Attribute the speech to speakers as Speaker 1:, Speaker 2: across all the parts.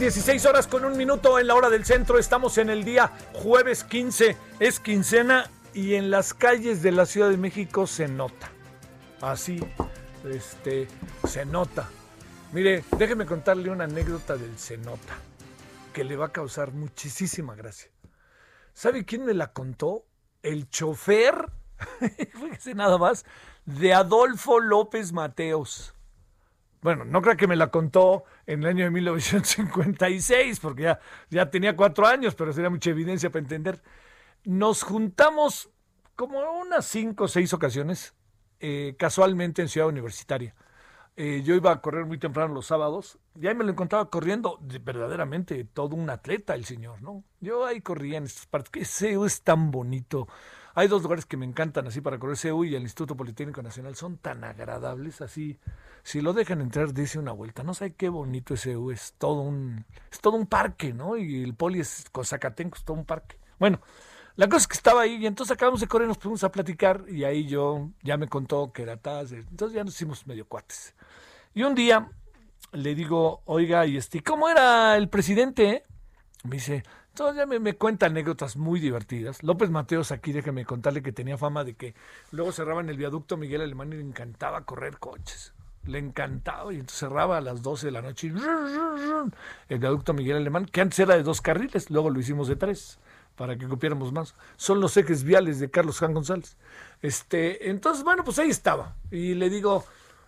Speaker 1: 16 horas con un minuto en la hora del centro. Estamos en el día jueves 15, es quincena y en las calles de la Ciudad de México se nota. Así, este, se nota. Mire, déjeme contarle una anécdota del Cenota que le va a causar muchísima gracia. ¿Sabe quién me la contó? El chofer, fíjese nada más, de Adolfo López Mateos. Bueno, no creo que me la contó en el año de 1956, porque ya, ya tenía cuatro años, pero sería mucha evidencia para entender. Nos juntamos como unas cinco o seis ocasiones, eh, casualmente en Ciudad Universitaria. Eh, yo iba a correr muy temprano los sábados, y ahí me lo encontraba corriendo, de- verdaderamente todo un atleta el señor, ¿no? Yo ahí corría en estas partes, que CEU es tan bonito. Hay dos lugares que me encantan así para correr, CEU y el Instituto Politécnico Nacional, son tan agradables así. Si lo dejan entrar, dice una vuelta. No sé qué bonito ese CEU, es todo un, es todo un parque, ¿no? Y el poli es con Zacatenco, es todo un parque. Bueno, la cosa es que estaba ahí y entonces acabamos de correr, nos pusimos a platicar y ahí yo ya me contó que era Taz, entonces ya nos hicimos medio cuates. Y un día le digo, oiga, y este, ¿cómo era el presidente? Me dice, entonces ya me, cuenta anécdotas muy divertidas. López Mateos aquí, déjeme contarle que tenía fama de que luego cerraba en el viaducto Miguel Alemán y le encantaba correr coches. Le encantaba y entonces cerraba a las 12 de la noche el viaducto Miguel Alemán, que antes era de dos carriles, luego lo hicimos de tres para que copiáramos más. Son los ejes viales de Carlos Juan González. Este, entonces, bueno, pues ahí estaba. Y le digo,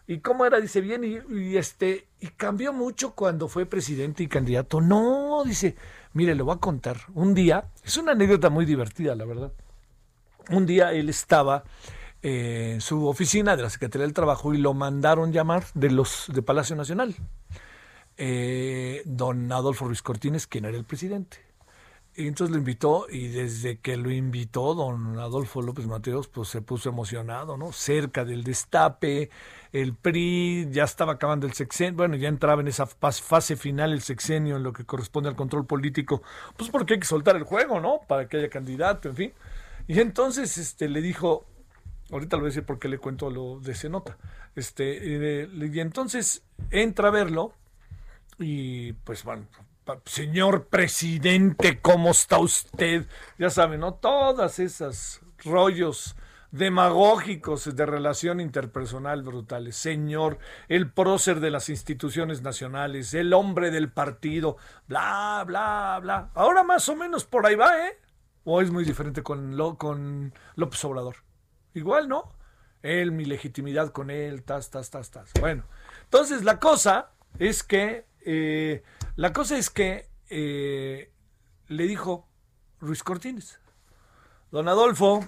Speaker 1: ¿y cómo era? Dice, bien, y este, y cambió mucho cuando fue presidente y candidato. No, dice, mire, le voy a contar. Un día, es una anécdota muy divertida, la verdad. Un día él estaba eh, en su oficina de la Secretaría del Trabajo y lo mandaron llamar de los de Palacio Nacional. Eh, don Adolfo Ruiz Cortines, quien era el presidente. Y entonces lo invitó y desde que lo invitó don Adolfo López Mateos, pues se puso emocionado, ¿no? Cerca del destape, el PRI ya estaba acabando el sexenio, bueno, ya entraba en esa fas- fase final el sexenio en lo que corresponde al control político, pues porque hay que soltar el juego, ¿no? Para que haya candidato, en fin. Y entonces este, le dijo, ahorita lo voy a decir porque le cuento lo de ese nota, este, y entonces entra a verlo y pues bueno, señor presidente, ¿cómo está usted? Ya saben, ¿no? Todas esas rollos demagógicos de relación interpersonal brutales. Señor, el prócer de las instituciones nacionales, el hombre del partido, bla, bla, bla. Ahora más o menos por ahí va, ¿eh? ¿O es muy diferente con, con López Obrador? Igual, ¿no? Él, mi legitimidad con él, tas, tas, tas, tas. Bueno, entonces la cosa es que, eh, la cosa es que eh, le dijo Ruiz Cortines, don Adolfo,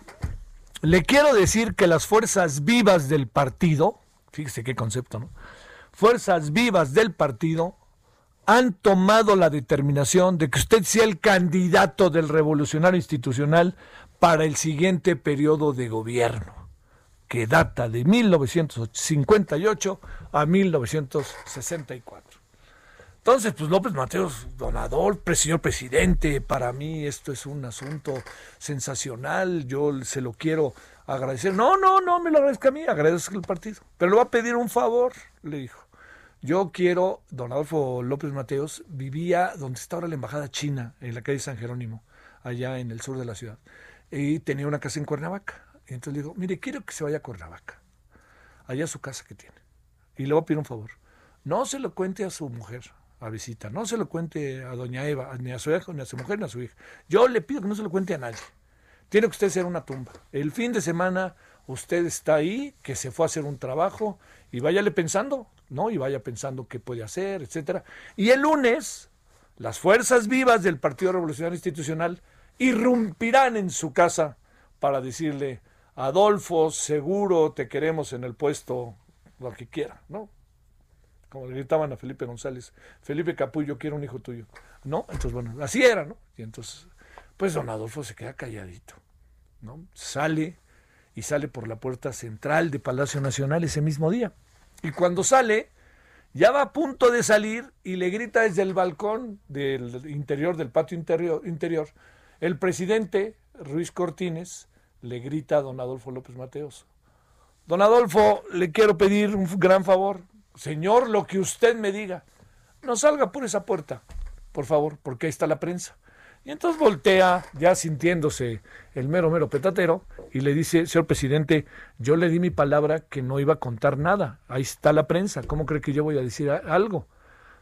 Speaker 1: le quiero decir que las fuerzas vivas del partido, fíjese qué concepto, ¿no? Fuerzas vivas del partido han tomado la determinación de que usted sea el candidato del revolucionario institucional para el siguiente periodo de gobierno, que data de 1958 a 1964. Entonces, pues López Mateos, don Adolfo, señor presidente, para mí esto es un asunto sensacional, yo se lo quiero agradecer. No, no, no me lo agradezca a mí, agradezco el partido. Pero le va a pedir un favor, le dijo. Yo quiero, don Adolfo López Mateos vivía donde está ahora la embajada china, en la calle San Jerónimo, allá en el sur de la ciudad. Y tenía una casa en Cuernavaca. Y entonces le digo, mire, quiero que se vaya a Cuernavaca, allá su casa que tiene. Y le voy a pedir un favor. No se lo cuente a su mujer, a visita. No se lo cuente a doña Eva, ni a su hijo, ni a su mujer, ni a su hija. Yo le pido que no se lo cuente a nadie. Tiene que usted ser una tumba. El fin de semana usted está ahí, que se fue a hacer un trabajo y váyale pensando, ¿no? Y vaya pensando qué puede hacer, etcétera. Y el lunes, las fuerzas vivas del Partido Revolucionario Institucional irrumpirán en su casa para decirle, Adolfo, seguro te queremos en el puesto, lo que quiera, ¿no? Como le gritaban a Felipe González, Felipe Capullo, quiero un hijo tuyo. ¿No? Entonces, bueno, así era, ¿no? Y entonces, pues don Adolfo se queda calladito, ¿no? Sale y sale por la puerta central de Palacio Nacional ese mismo día. Y cuando sale, ya va a punto de salir y le grita desde el balcón del interior, del patio interior, interior el presidente Ruiz Cortines le grita a don Adolfo López Mateos. Don Adolfo, le quiero pedir un gran favor. Señor, lo que usted me diga, no salga por esa puerta, por favor, porque ahí está la prensa. Y entonces voltea, ya sintiéndose el mero, mero petatero, y le dice, señor presidente, yo le di mi palabra que no iba a contar nada. Ahí está la prensa. ¿Cómo cree que yo voy a decir algo?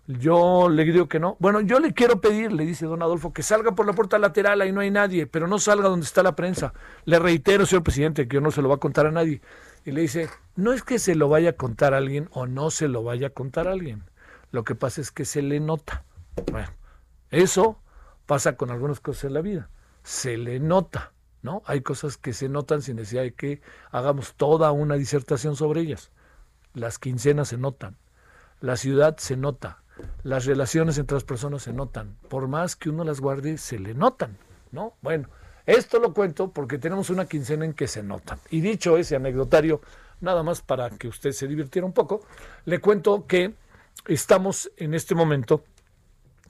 Speaker 1: Yo le digo que no. Bueno, yo le quiero pedir, le dice don Adolfo, que salga por la puerta lateral, ahí no hay nadie, pero no salga donde está la prensa. Le reitero, señor presidente, que yo no se lo va a contar a nadie y le dice, no es que se lo vaya a contar a alguien o no se lo vaya a contar a alguien. Lo que pasa es que se le nota. Bueno, eso pasa con algunas cosas en la vida. Se le nota, ¿no? Hay cosas que se notan sin necesidad de que hagamos toda una disertación sobre ellas. Las quincenas se notan, la ciudad se nota, las relaciones entre las personas se notan. Por más que uno las guarde, se le notan, ¿no? Bueno, esto lo cuento porque tenemos una quincena en que se notan. Y dicho ese anecdotario, nada más para que usted se divirtiera un poco, le cuento que estamos en este momento,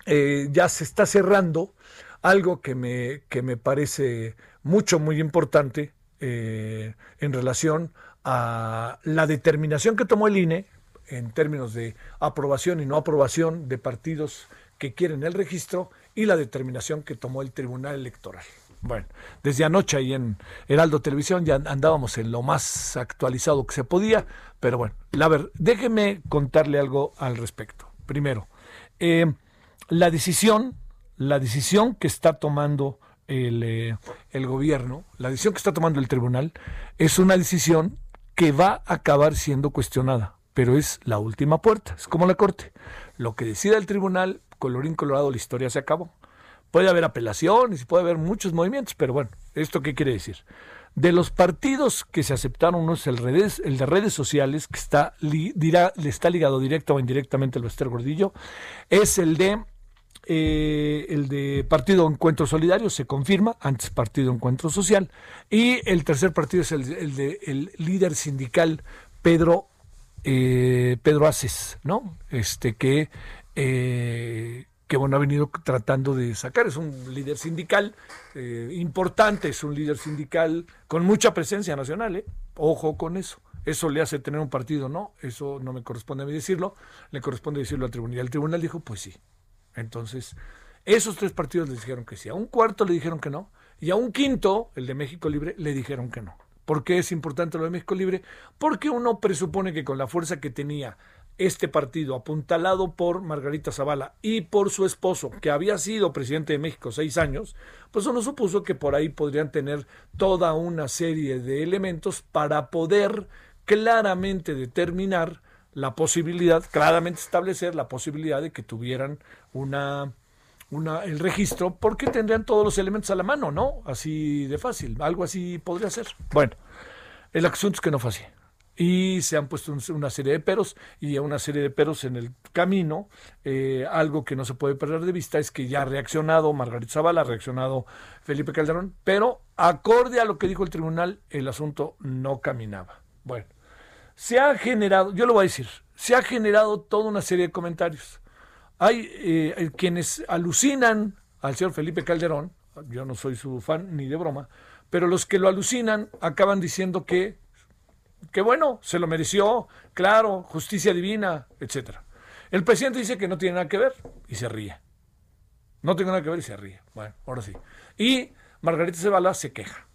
Speaker 1: eh, ya se está cerrando algo que me, que me parece mucho, muy importante eh, en relación a la determinación que tomó el INE en términos de aprobación y no aprobación de partidos que quieren el registro y la determinación que tomó el Tribunal Electoral. Bueno, desde anoche ahí en Heraldo Televisión ya andábamos en lo más actualizado que se podía, pero bueno, la ver, déjeme contarle algo al respecto. Primero, eh, la decisión, la decisión que está tomando el, eh, el gobierno, la decisión que está tomando el tribunal, es una decisión que va a acabar siendo cuestionada, pero es la última puerta, es como la corte. Lo que decida el tribunal, colorín colorado, la historia se acabó. Puede haber apelaciones puede haber muchos movimientos, pero bueno, ¿esto qué quiere decir? De los partidos que se aceptaron, uno es el, el de redes sociales, que está, le está ligado directo o indirectamente al Bester Gordillo, es el de eh, el de Partido Encuentro Solidario, se confirma, antes Partido Encuentro Social, y el tercer partido es el, de el líder sindical Pedro eh, Pedro Aces, ¿no? Este que eh, que bueno, ha venido tratando de sacar. Es un líder sindical eh, importante, es un líder sindical con mucha presencia nacional, ¿eh? ojo con eso. Eso le hace tener un partido, no, eso no me corresponde a mí decirlo, le corresponde decirlo al tribunal. Y el tribunal dijo, pues sí, Entonces, esos tres partidos le dijeron que sí. A un cuarto le dijeron que no. Y a un quinto, el de México Libre, le dijeron que no. ¿Por qué es importante lo de México Libre? Porque uno presupone que con la fuerza que tenía este partido, apuntalado por Margarita Zavala y por su esposo, que había sido presidente de México seis años, pues uno supuso que por ahí podrían tener toda una serie de elementos para poder claramente determinar la posibilidad, claramente establecer la posibilidad de que tuvieran una, una, el registro, porque tendrían todos los elementos a la mano, ¿no? Así de fácil, algo así podría ser. Bueno, el asunto es que no fue así y se han puesto una serie de peros y una serie de peros en el camino. Eh, algo que no se puede perder de vista es que ya ha reaccionado Margarita Zavala, ha reaccionado Felipe Calderón, pero acorde a lo que dijo el tribunal, el asunto no caminaba. Bueno, se ha generado, yo lo voy a decir, se ha generado toda una serie de comentarios. Hay eh, quienes alucinan al señor Felipe Calderón, yo no soy su fan ni de broma, pero los que lo alucinan acaban diciendo que que bueno, se lo mereció, claro, justicia divina, etcétera. El presidente dice que no tiene nada que ver y se ríe. No tiene nada que ver y se ríe. Bueno, ahora sí. Y Margarita Zavala se queja.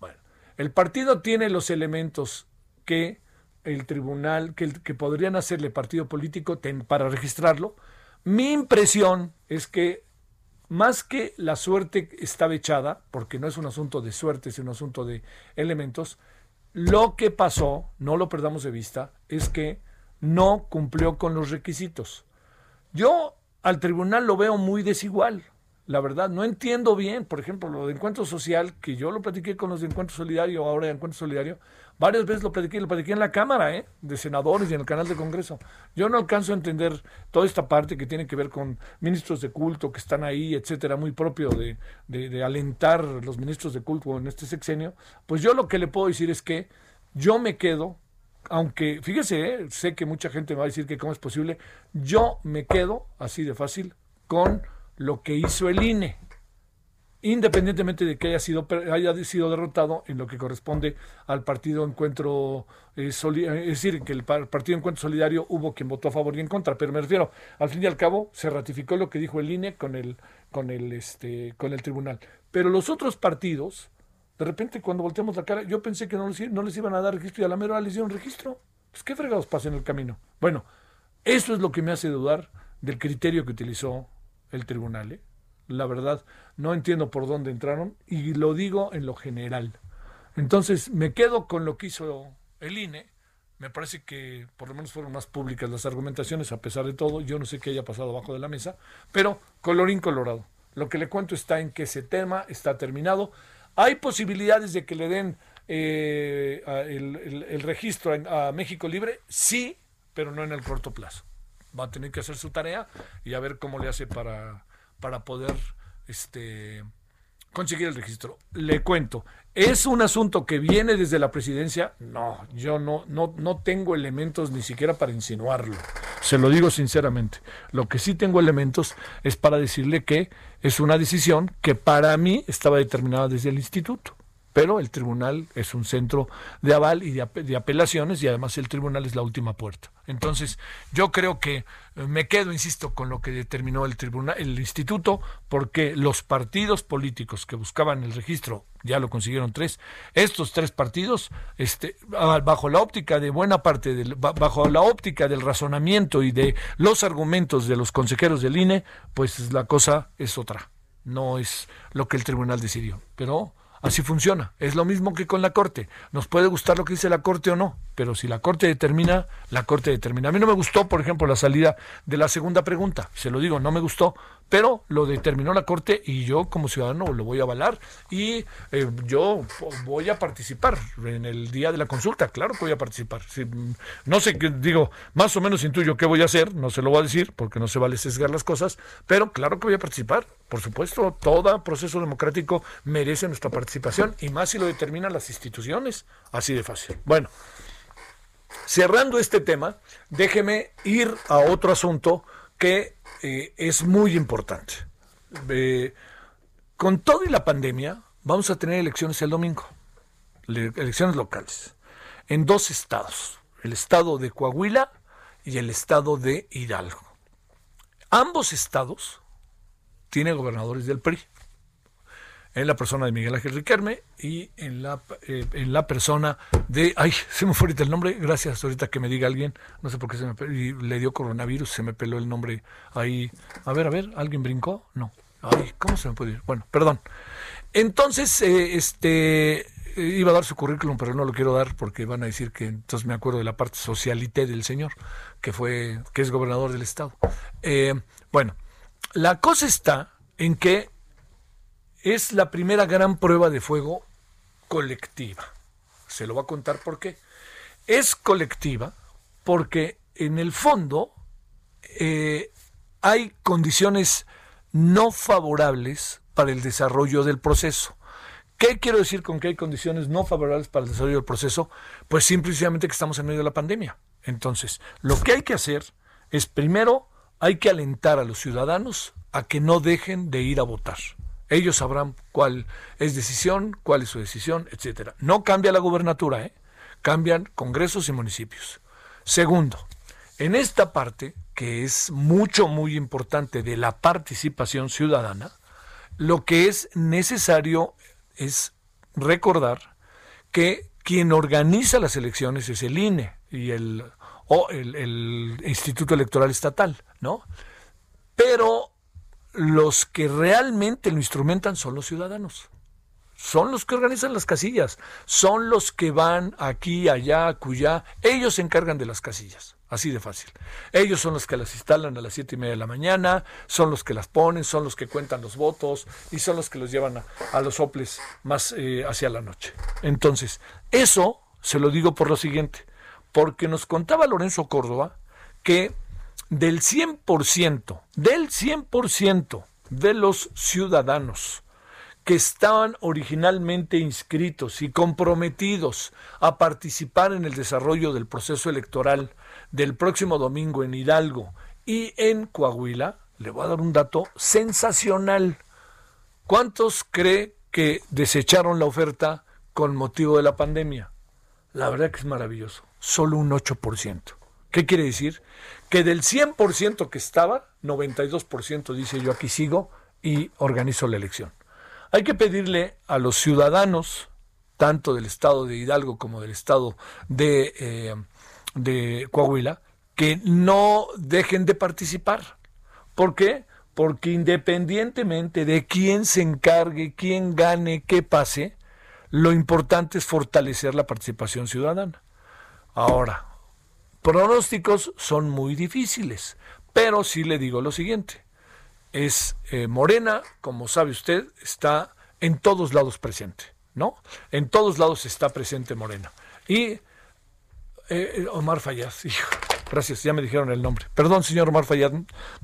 Speaker 1: Bueno, el partido tiene los elementos que el tribunal, que, que podrían hacerle partido político para registrarlo. Mi impresión es que más que la suerte estaba echada, porque no es un asunto de suerte, es un asunto de elementos, lo que pasó, no lo perdamos de vista, es que no cumplió con los requisitos. Yo al tribunal lo veo muy desigual. La verdad, no entiendo bien, por ejemplo, lo de encuentro social, que yo lo platiqué con los de encuentro solidario, ahora de encuentro solidario, Varias veces lo platiqué, lo platiqué en la Cámara, ¿eh? de senadores y en el canal de Congreso. Yo no alcanzo a entender toda esta parte que tiene que ver con ministros de culto que están ahí, etcétera, muy propio de, de, alentar los ministros de culto en este sexenio. Pues yo lo que le puedo decir es que yo me quedo, aunque, fíjese, ¿eh? sé que mucha gente me va a decir que cómo es posible, yo me quedo, así de fácil, con lo que hizo el INE independientemente de que haya sido, haya sido derrotado en lo que corresponde al partido Encuentro eh, es decir, que el partido Encuentro Solidario hubo quien votó a favor y en contra, pero me refiero, al fin y al cabo se ratificó lo que dijo el INE con el, con el, este, con el tribunal. Pero los otros partidos, de repente cuando volteamos la cara, yo pensé que no les, no les iban a dar registro y a la mera les dieron registro. Pues qué fregados pasa en el camino. Bueno, eso es lo que me hace dudar del criterio que utilizó el tribunal. ¿eh? La verdad, no entiendo por dónde entraron y lo digo en lo general. Entonces, me quedo con lo que hizo el INE. Me parece que por lo menos fueron más públicas las argumentaciones, a pesar de todo. Yo no sé qué haya pasado abajo de la mesa, pero colorín colorado. Lo que le cuento está en que ese tema está terminado. Hay posibilidades de que le den eh, el, registro a México Libre, sí, pero no en el corto plazo. Va a tener que hacer su tarea y a ver cómo le hace para para poder este, conseguir el registro. Le cuento, ¿es un asunto que viene desde la presidencia? No, yo no, no, no tengo elementos ni siquiera para insinuarlo. Se lo digo sinceramente. Lo que sí tengo elementos es para decirle que es una decisión que para mí estaba determinada desde el instituto pero el tribunal es un centro de aval y de, apelaciones y además el tribunal es la última puerta. Entonces, yo creo que eh, me quedo, insisto, con lo que determinó el tribunal, el instituto, porque los partidos políticos que buscaban el registro, ya lo consiguieron tres, estos tres partidos, este, bajo la óptica de buena parte, del, bajo la óptica del razonamiento y de los argumentos de los consejeros del INE, pues la cosa es otra, no es lo que el tribunal decidió. Pero Así funciona. Es lo mismo que con la Corte. Nos puede gustar lo que dice la Corte o no, pero si la Corte determina, la Corte determina. A mí no me gustó, por ejemplo, la salida de la segunda pregunta. Se lo digo, no me gustó, pero lo determinó la Corte y yo como ciudadano lo voy a avalar y eh, yo voy a participar en el día de la consulta. Claro que voy a participar. no sé digo, más o menos intuyo qué voy a hacer, no se lo voy a decir porque no se vale sesgar las cosas, pero claro que voy a participar. Por supuesto, todo proceso democrático merece nuestra participación y más si lo determinan las instituciones. Así de fácil. Bueno, cerrando este tema, déjeme ir a otro asunto que eh, es muy importante. con todo y la pandemia, vamos a tener elecciones el domingo, elecciones locales, en dos estados, el estado de Coahuila y el estado de Hidalgo. ambos estados tienen gobernadores del PRI en la persona de Miguel Ángel Riquelme y en la, eh, en la persona de, ay, se me fue ahorita el nombre, gracias ahorita que me diga alguien, no sé por qué se me le dio coronavirus, se me peló el nombre ahí. A ver, a ver, ¿alguien brincó? No. Ay, ¿cómo se me puede ir? Bueno, perdón. Entonces, eh, este, iba a dar su currículum, pero no lo quiero dar porque van a decir que entonces me acuerdo de la parte socialité del señor, que fue, que es gobernador del estado. Eh, bueno, la cosa está en que es la primera gran prueba de fuego colectiva. Se lo va a contar por qué. Es colectiva porque en el fondo eh, hay condiciones no favorables para el desarrollo del proceso. ¿Qué quiero decir con que hay condiciones no favorables para el desarrollo del proceso? Pues simplemente que estamos en medio de la pandemia. Entonces, lo que hay que hacer es primero hay que alentar a los ciudadanos a que no dejen de ir a votar. Ellos sabrán cuál es decisión, cuál es su decisión, etcétera. No cambia la gubernatura, ¿eh? cambian congresos y municipios. Segundo, en esta parte, que es mucho, muy importante de la participación ciudadana, lo que es necesario es recordar que quien organiza las elecciones es el INE y el, o el, el Instituto Electoral Estatal, ¿no? Pero los que realmente lo instrumentan son los ciudadanos. Son los que organizan las casillas, son los que van aquí, allá, acullá. Ellos se encargan de las casillas, así de fácil. Ellos son los que las instalan a las siete y media de la mañana, son los que las ponen, son los que cuentan los votos y son los que los llevan a, los soples más eh, hacia la noche. Entonces, eso se lo digo por lo siguiente, porque nos contaba Lorenzo Córdoba que del 100%, del 100% de los ciudadanos que estaban originalmente inscritos y comprometidos a participar en el desarrollo del proceso electoral del próximo domingo en Hidalgo y en Coahuila, le voy a dar un dato sensacional. ¿Cuántos cree que desecharon la oferta con motivo de la pandemia? La verdad que es maravilloso, solo un 8%. ¿Qué quiere decir? Que del 100% que estaba, 92% dice yo aquí sigo y organizo la elección. Hay que pedirle a los ciudadanos, tanto del estado de Hidalgo como del estado de, eh, de Coahuila, que no dejen de participar. ¿Por qué? Porque independientemente de quién se encargue, quién gane, qué pase, lo importante es fortalecer la participación ciudadana. Ahora, pronósticos son muy difíciles, pero sí le digo lo siguiente. Es eh, Morena, como sabe usted, está en todos lados presente, ¿no? En todos lados está presente Morena. Y eh, Omar Fayad, gracias, ya me dijeron el nombre. Perdón, señor Omar Fayad,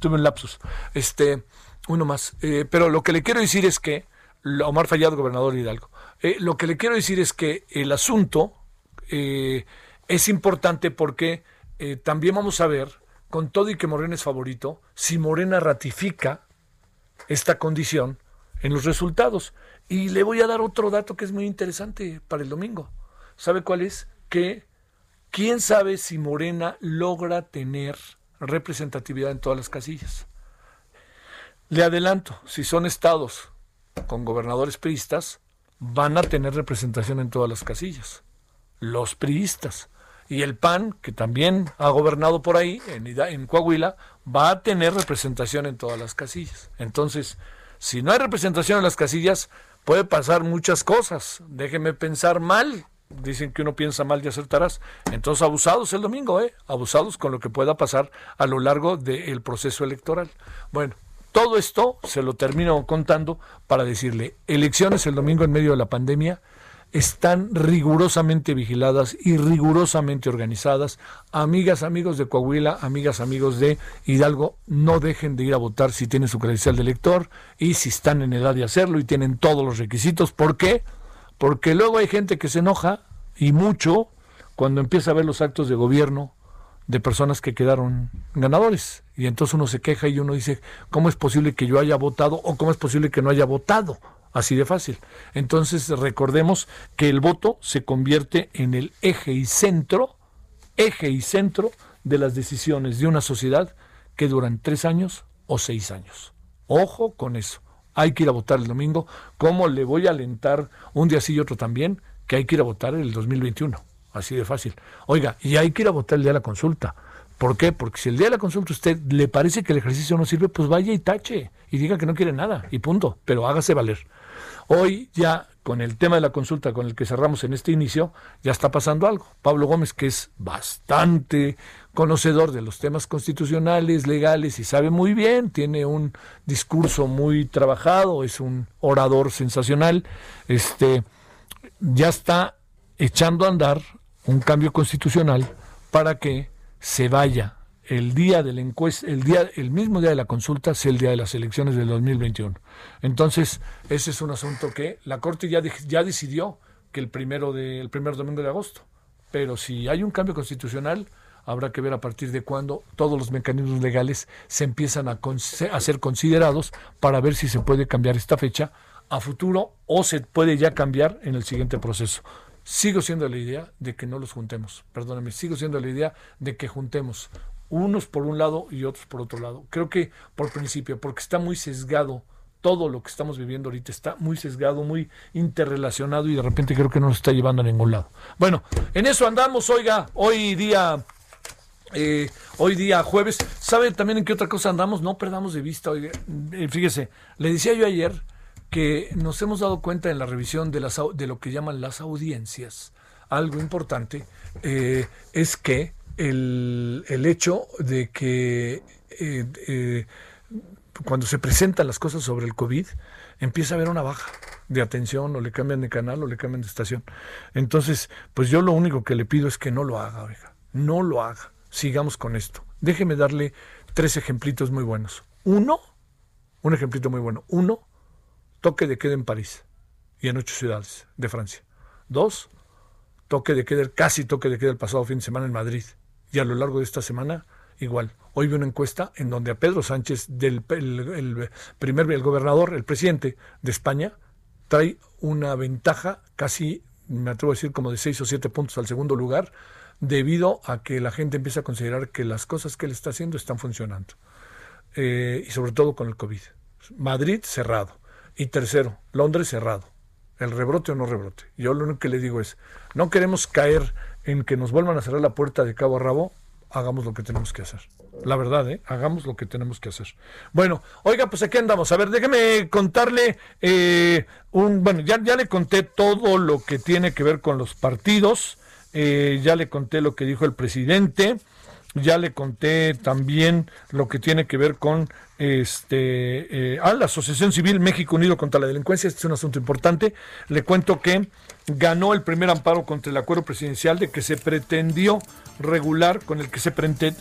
Speaker 1: tuve un lapsus. Este, uno más. Eh, pero lo que le quiero decir es que, Omar Fayad, gobernador Hidalgo, lo que le quiero decir es que el asunto es importante porque eh, también vamos a ver, con todo y que Morena es favorito, si Morena ratifica esta condición en los resultados. Y le voy a dar otro dato que es muy interesante para el domingo. ¿Sabe cuál es? Que quién sabe si Morena logra tener representatividad en todas las casillas. Le adelanto, si son estados con gobernadores priistas, van a tener representación en todas las casillas. Los priistas y el PAN, que también ha gobernado por ahí, en, en Coahuila, va a tener representación en todas las casillas. Entonces, si no hay representación en las casillas, puede pasar muchas cosas. Déjeme pensar mal. Dicen que uno piensa mal y acertarás. Entonces, abusados el domingo, ¿eh? Abusados con lo que pueda pasar a lo largo del proceso electoral. Bueno, todo esto se lo termino contando para decirle, elecciones el domingo en medio de la pandemia, están rigurosamente vigiladas y rigurosamente organizadas. Amigas, amigos de Coahuila, amigas, amigos de Hidalgo, no dejen de ir a votar si tienen su credencial de elector y si están en edad de hacerlo y tienen todos los requisitos. ¿Por qué? Porque luego hay gente que se enoja y mucho cuando empieza a ver los actos de gobierno de personas que quedaron ganadores. Y entonces uno se queja y uno dice, ¿cómo es posible que yo haya votado o cómo es posible que no haya votado? Así de fácil. Entonces recordemos que el voto se convierte en el eje y centro, eje y centro de las decisiones de una sociedad que duran tres años o seis años. Ojo con eso. Hay que ir a votar el domingo. ¿Cómo le voy a alentar un día sí y otro también? Que hay que ir a votar el 2021. Así de fácil. Oiga, y hay que ir a votar el día de la consulta. ¿Por qué? Porque si el día de la consulta a usted le parece que el ejercicio no sirve, pues vaya y tache y diga que no quiere nada y punto. Pero hágase valer. Hoy ya con el tema de la consulta con el que cerramos en este inicio, ya está pasando algo. Pablo Gómez, que es bastante conocedor de los temas constitucionales, legales y sabe muy bien, tiene un discurso muy trabajado, es un orador sensacional, este ya está echando a andar un cambio constitucional para que se vaya el día del encuesta, el día, el mismo día de la consulta sea el día de las elecciones del 2021. Entonces, ese es un asunto que la Corte ya, ya decidió que el primero de, el primer domingo de agosto. Pero si hay un cambio constitucional, habrá que ver a partir de cuándo todos los mecanismos legales se empiezan a, a ser considerados para ver si se puede cambiar esta fecha a futuro o se puede ya cambiar en el siguiente proceso. Sigo siendo la idea de que no los juntemos, perdóname, sigo siendo la idea de que juntemos unos por un lado y otros por otro lado. Creo que por principio, porque está muy sesgado todo lo que estamos viviendo ahorita está muy sesgado, muy interrelacionado y de repente creo que no nos está llevando a ningún lado. Bueno, en eso andamos, oiga, hoy día, eh, hoy día jueves. ¿Sabe también en qué otra cosa andamos? No perdamos de vista, oiga, eh, fíjese, le decía yo ayer que nos hemos dado cuenta en la revisión de, de lo que llaman las audiencias. Algo importante eh, es que el, el hecho de que eh, eh, cuando se presentan las cosas sobre el COVID, empieza a haber una baja de atención o le cambian de canal o le cambian de estación. Entonces, pues yo lo único que le pido es que no lo haga, oiga, no lo haga. Sigamos con esto. Déjeme darle tres ejemplitos muy buenos. Uno, un ejemplito muy bueno. Uno, toque de queda en París y en ocho ciudades de Francia. Dos, toque de queda, casi toque de queda el pasado fin de semana en Madrid y a lo largo de esta semana igual. Hoy vi una encuesta en donde a Pedro Sánchez, del el, primer gobernador, el presidente de España, trae una ventaja casi, me atrevo a decir, como de seis o siete puntos al segundo lugar, debido a que la gente empieza a considerar que las cosas que él está haciendo están funcionando. Eh, y sobre todo con el COVID. Madrid cerrado. Y tercero, Londres cerrado. El rebrote o no rebrote. Yo lo único que le digo es, no queremos caer en que nos vuelvan a cerrar la puerta de cabo a rabo, hagamos lo que tenemos que hacer. La verdad, ¿eh? hagamos lo que tenemos que hacer. Bueno, oiga, pues aquí andamos. A ver, déjeme contarle eh, un, bueno, ya, ya le conté todo lo que tiene que ver con los partidos, eh, ya le conté lo que dijo el presidente, ya le conté también lo que tiene que ver con este, eh, a la Asociación Civil México Unido contra la Delincuencia. Este es un asunto importante. Le cuento que ganó el primer amparo contra el acuerdo presidencial de que se pretendió regular, con el que se,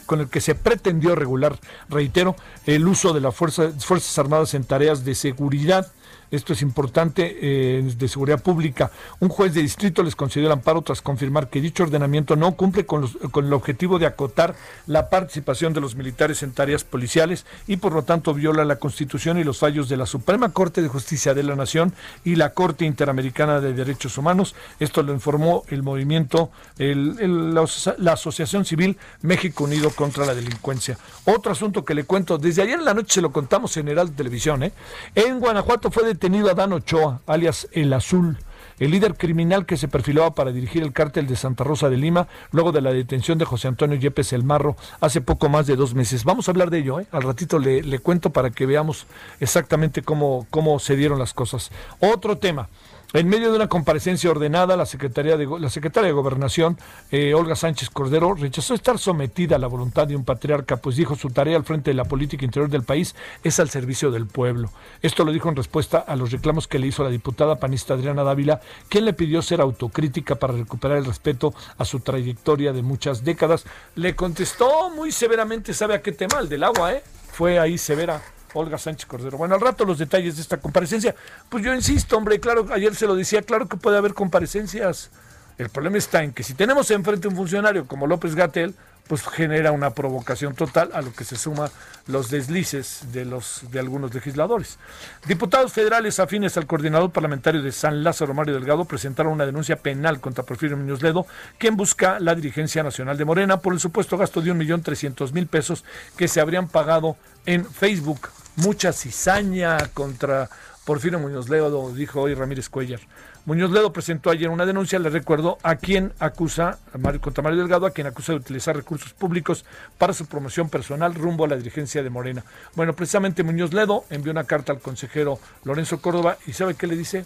Speaker 1: con el que se pretendió regular, reitero, el uso de las Fuerzas Armadas en tareas de seguridad esto es importante eh, de seguridad pública. Un juez de distrito les concedió el amparo tras confirmar que dicho ordenamiento no cumple con, con el objetivo de acotar la participación de los militares en tareas policiales y por lo tanto viola la Constitución y los fallos de la Suprema Corte de Justicia de la Nación y la Corte Interamericana de Derechos Humanos. Esto lo informó el movimiento, la, Asociación Civil México Unido contra la Delincuencia. Otro asunto que le cuento, desde ayer en la noche se lo contamos en Herald Televisión, ¿eh? en Guanajuato fue detenido Adán Ochoa, alias El Azul, el líder criminal que se perfilaba para dirigir el cártel de Santa Rosa de Lima, luego de la detención de José Antonio Yepes El Marro hace poco más de dos meses. Vamos a hablar de ello, ¿eh? al ratito le, le, cuento para que veamos exactamente cómo, cómo se dieron las cosas. Otro tema. En medio de una comparecencia ordenada, la, Secretaría de, la secretaria de Gobernación, eh, Olga Sánchez Cordero, rechazó estar sometida a la voluntad de un patriarca, pues dijo su tarea al frente de la política interior del país es al servicio del pueblo. Esto lo dijo en respuesta a los reclamos que le hizo la diputada panista Adriana Dávila, quien le pidió ser autocrítica para recuperar el respeto a su trayectoria de muchas décadas. Le contestó muy severamente, ¿sabe a qué tema? El del agua, ¿eh? Fue ahí severa. Olga Sánchez Cordero. Bueno, al rato los detalles de esta comparecencia. Pues yo insisto, hombre, claro, ayer se lo decía, claro que puede haber comparecencias. El problema está en que si tenemos enfrente un funcionario como López Gatel, pues genera una provocación total a lo que se suma los deslices de los de algunos legisladores. Diputados federales afines al coordinador parlamentario de San Lázaro Mario Delgado presentaron una denuncia penal contra Porfirio Muñoz Ledo, quien busca la dirigencia nacional de Morena por el supuesto gasto de un millón trescientos mil pesos que se habrían pagado en Facebook. Mucha cizaña contra Porfirio Muñoz Ledo, dijo hoy Ramírez Cuellar. Muñoz Ledo presentó ayer una denuncia, le recuerdo, a quien acusa, contra Mario Delgado, a quien acusa de utilizar recursos públicos para su promoción personal rumbo a la dirigencia de Morena. Bueno, precisamente Muñoz Ledo envió una carta al consejero Lorenzo Córdoba y ¿sabe qué le dice?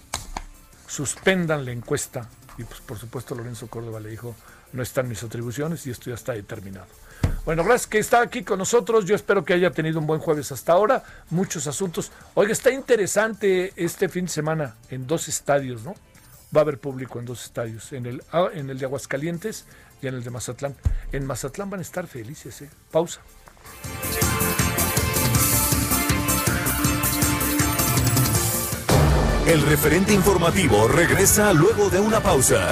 Speaker 1: Suspendan la encuesta. Y pues por supuesto Lorenzo Córdoba le dijo, no están mis atribuciones y esto ya está determinado. Bueno, gracias que está aquí con nosotros. Yo espero que haya tenido un buen jueves hasta ahora. Muchos asuntos. Oiga, está interesante este fin de semana en dos estadios, ¿no? va a haber público en dos estadios, en el, ah, en el de Aguascalientes y en el de Mazatlán. En Mazatlán van a estar felices, ¿eh? Pausa.
Speaker 2: El referente informativo regresa luego de una pausa.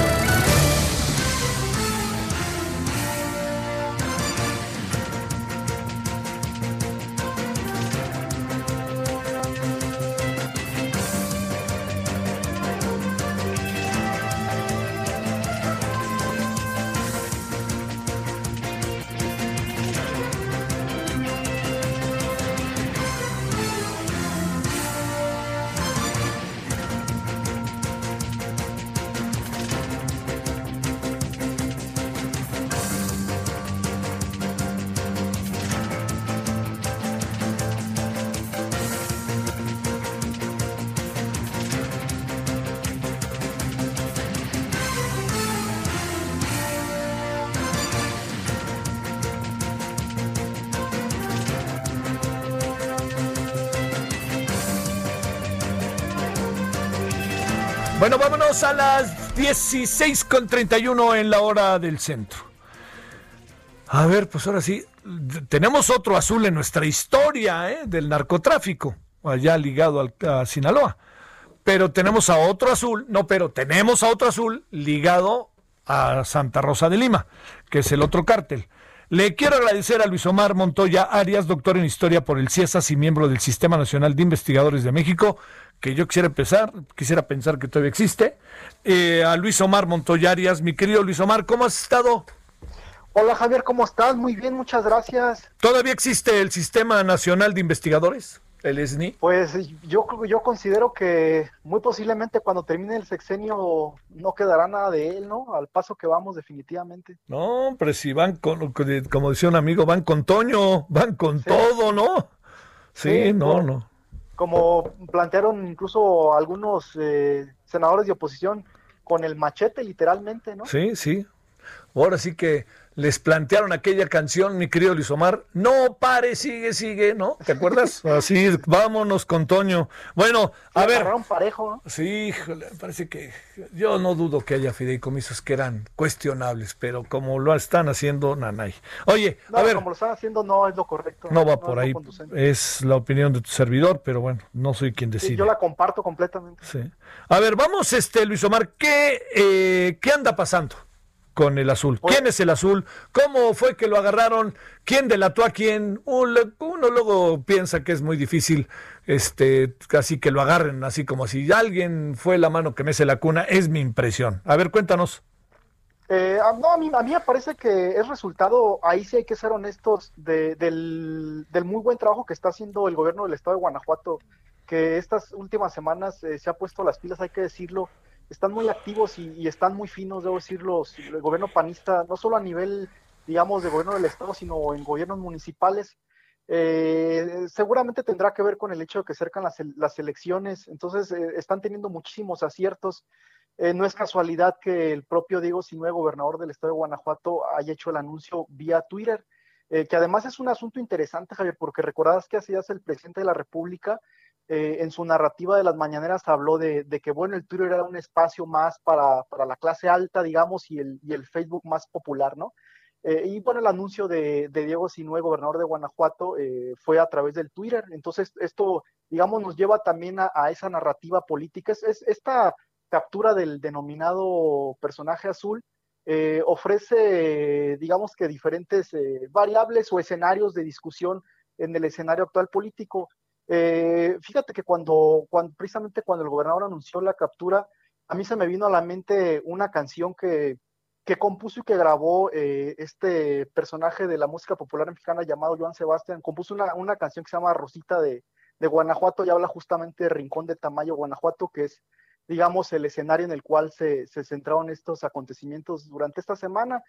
Speaker 1: Las 16.31 en la hora del centro. A ver, pues ahora sí, tenemos otro azul en nuestra historia ¿eh? del narcotráfico, allá ligado al, a Sinaloa. Pero tenemos a otro azul, no, pero tenemos a otro azul ligado a Santa Rosa de Lima, que es el otro cártel. Le quiero agradecer a Luis Omar Montoya Arias, doctor en historia por el CIESAS y miembro del Sistema Nacional de Investigadores de México, que yo quisiera pensar, quisiera pensar que todavía existe, eh, a Luis Omar Montoyarias. Mi querido Luis Omar, ¿cómo has estado?
Speaker 3: Hola Javier, ¿cómo estás? Muy bien, muchas gracias.
Speaker 1: ¿Todavía existe el Sistema Nacional de Investigadores, el SNI?
Speaker 3: Pues yo, yo considero que muy posiblemente cuando termine el sexenio no quedará nada de él, ¿no? Al paso que vamos definitivamente.
Speaker 1: No, pero si van con, como decía un amigo, van con Toño, van con todo, ¿no? Sí, no, no
Speaker 3: como plantearon incluso algunos eh, senadores de oposición, con el machete literalmente, ¿no?
Speaker 1: Sí, sí. Ahora sí que les plantearon aquella canción, mi querido Luis Omar, no pare, sigue, sigue, ¿no? ¿Te acuerdas? Así, vámonos con Toño. Bueno, a ver.
Speaker 3: parejo, ¿no?
Speaker 1: Sí, parece que yo no dudo que haya fideicomisos que eran cuestionables, pero como lo están haciendo, nanay. Oye, a ver.
Speaker 3: Como lo están haciendo, no es lo correcto.
Speaker 1: No va por ahí. Es la opinión de tu servidor, pero bueno, no soy quien decide.
Speaker 3: yo la comparto completamente.
Speaker 1: Sí. A ver, vamos, este, Luis Omar, ¿qué, eh, ¿qué anda pasando? Con el azul. Pues ¿Quién es el azul? ¿Cómo fue que lo agarraron? ¿Quién delató a quién? Uno luego piensa que es muy difícil este casi que lo agarren así como si alguien fue la mano que mece la cuna, es mi impresión. A ver, cuéntanos.
Speaker 3: Eh, no, a mí, a mí me parece que es resultado, ahí sí hay que ser honestos, del, del, muy buen trabajo que está haciendo el gobierno del estado de Guanajuato, que estas últimas semanas eh, se ha puesto las pilas, hay que decirlo, están muy activos y, están muy finos, debo decirlo, el gobierno panista, no solo a nivel, digamos, de gobierno del Estado, sino en gobiernos municipales. Eh, seguramente tendrá que ver con el hecho de que cercan las, las elecciones, entonces eh, están teniendo muchísimos aciertos. Eh, no es casualidad que el propio Diego Sinue, gobernador del estado de Guanajuato, haya hecho el anuncio vía Twitter, que además es un asunto interesante, Javier, porque recordarás que así hace el presidente de la República, eh, en su narrativa de las mañaneras habló de, que, bueno, el Twitter era un espacio más para, la clase alta, digamos, y el, y el Facebook más popular, ¿no? Eh, y bueno, el anuncio de, Diego Sinue, gobernador de Guanajuato, eh, fue a través del Twitter. Entonces, esto, digamos, nos lleva también a, esa narrativa política. Es, esta captura del denominado personaje azul ofrece, digamos que diferentes variables o escenarios de discusión en el escenario actual político. Fíjate que cuando, cuando, precisamente cuando el gobernador anunció la captura, a mí se me vino a la mente una canción que, que compuso y que grabó eh, este personaje de la música popular mexicana llamado Joan Sebastián, compuso una, una canción que se llama Rosita de, de, Guanajuato y habla justamente de Rincón de Tamayo, Guanajuato, que es, digamos, el escenario en el cual se, se centraron estos acontecimientos durante esta semana,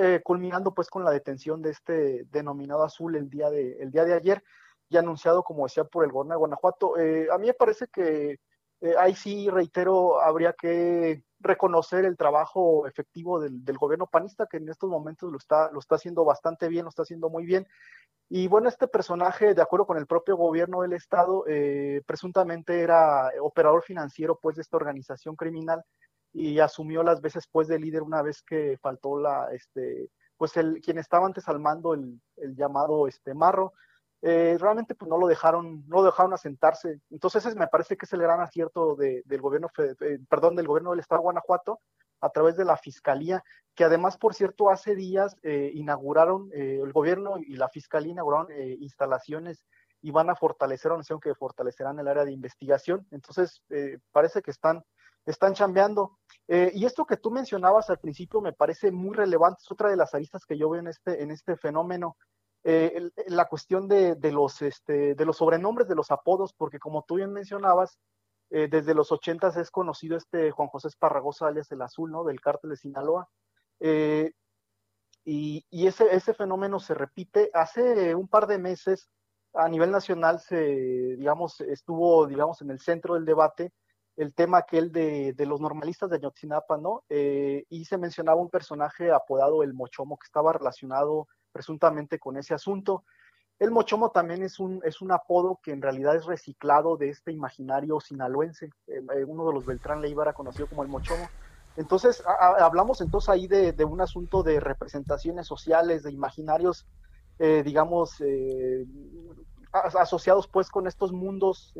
Speaker 3: eh, culminando pues con la detención de este denominado azul el día de, el día de ayer y anunciado, como decía, por el gobierno de Guanajuato. Eh, a mí me parece que ahí sí, reitero, habría que reconocer el trabajo efectivo del, gobierno panista, que en estos momentos lo está, lo está haciendo bastante bien, lo está haciendo muy bien. Y bueno, este personaje, de acuerdo con el propio gobierno del estado, eh, presuntamente era operador financiero pues de esta organización criminal y asumió las veces pues de líder una vez que faltó la, este, pues el, quien estaba antes al mando, el, el llamado este Marro. Eh, realmente pues no lo dejaron, no dejaron asentarse. Entonces me parece que es el gran acierto del gobierno, eh, perdón, del gobierno del estado de Guanajuato a través de la fiscalía, que además, por cierto, hace días eh, inauguraron, el gobierno y la fiscalía inauguraron instalaciones y van a fortalecer, no que fortalecerán el área de investigación. Entonces, parece que están, están chambeando. y esto que tú mencionabas al principio me parece muy relevante, es otra de las aristas que yo veo en este, en este fenómeno. Eh, la cuestión de, los, este, de los sobrenombres, de los apodos, porque como tú bien mencionabas, eh, desde los ochentas es conocido este Juan José Esparragosa, alias el Azul, ¿no? Del cártel de Sinaloa. Eh, y, ese, ese fenómeno se repite. Hace un par de meses, a nivel nacional, se, digamos, estuvo, digamos, en el centro del debate el tema aquel de, de los normalistas de Ayotzinapa, ¿no? y se mencionaba un personaje apodado el Mochomo, que estaba relacionado presuntamente con ese asunto. El mochomo también es un, es un apodo que en realidad es reciclado de este imaginario sinaloense, eh, eh, uno de los Beltrán Leiva conocido como el mochomo. Entonces, hablamos entonces ahí de, un asunto de representaciones sociales, de imaginarios, eh, digamos, asociados pues con estos mundos,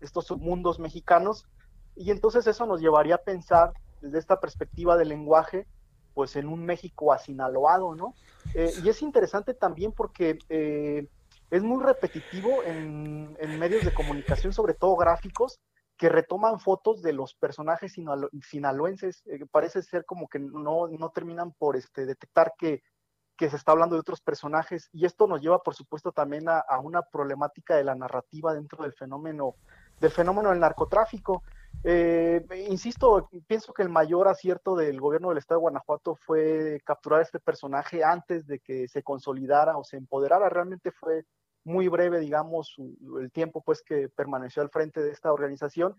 Speaker 3: estos mundos mexicanos, y entonces eso nos llevaría a pensar desde esta perspectiva del lenguaje, pues en un México asinaloado, ¿no? Eh, y es interesante también porque eh, es muy repetitivo en, medios de comunicación, sobre todo gráficos, que retoman fotos de los personajes sinaloenses. Eh, parece ser como que no, no terminan por este, detectar que, que, se está hablando de otros personajes. Y esto nos lleva, por supuesto, también a, a una problemática de la narrativa dentro del fenómeno, del fenómeno del narcotráfico. Eh, insisto, pienso que el mayor acierto del gobierno del estado de Guanajuato fue capturar a este personaje antes de que se consolidara o se empoderara. Realmente fue muy breve, digamos, el tiempo pues que permaneció al frente de esta organización.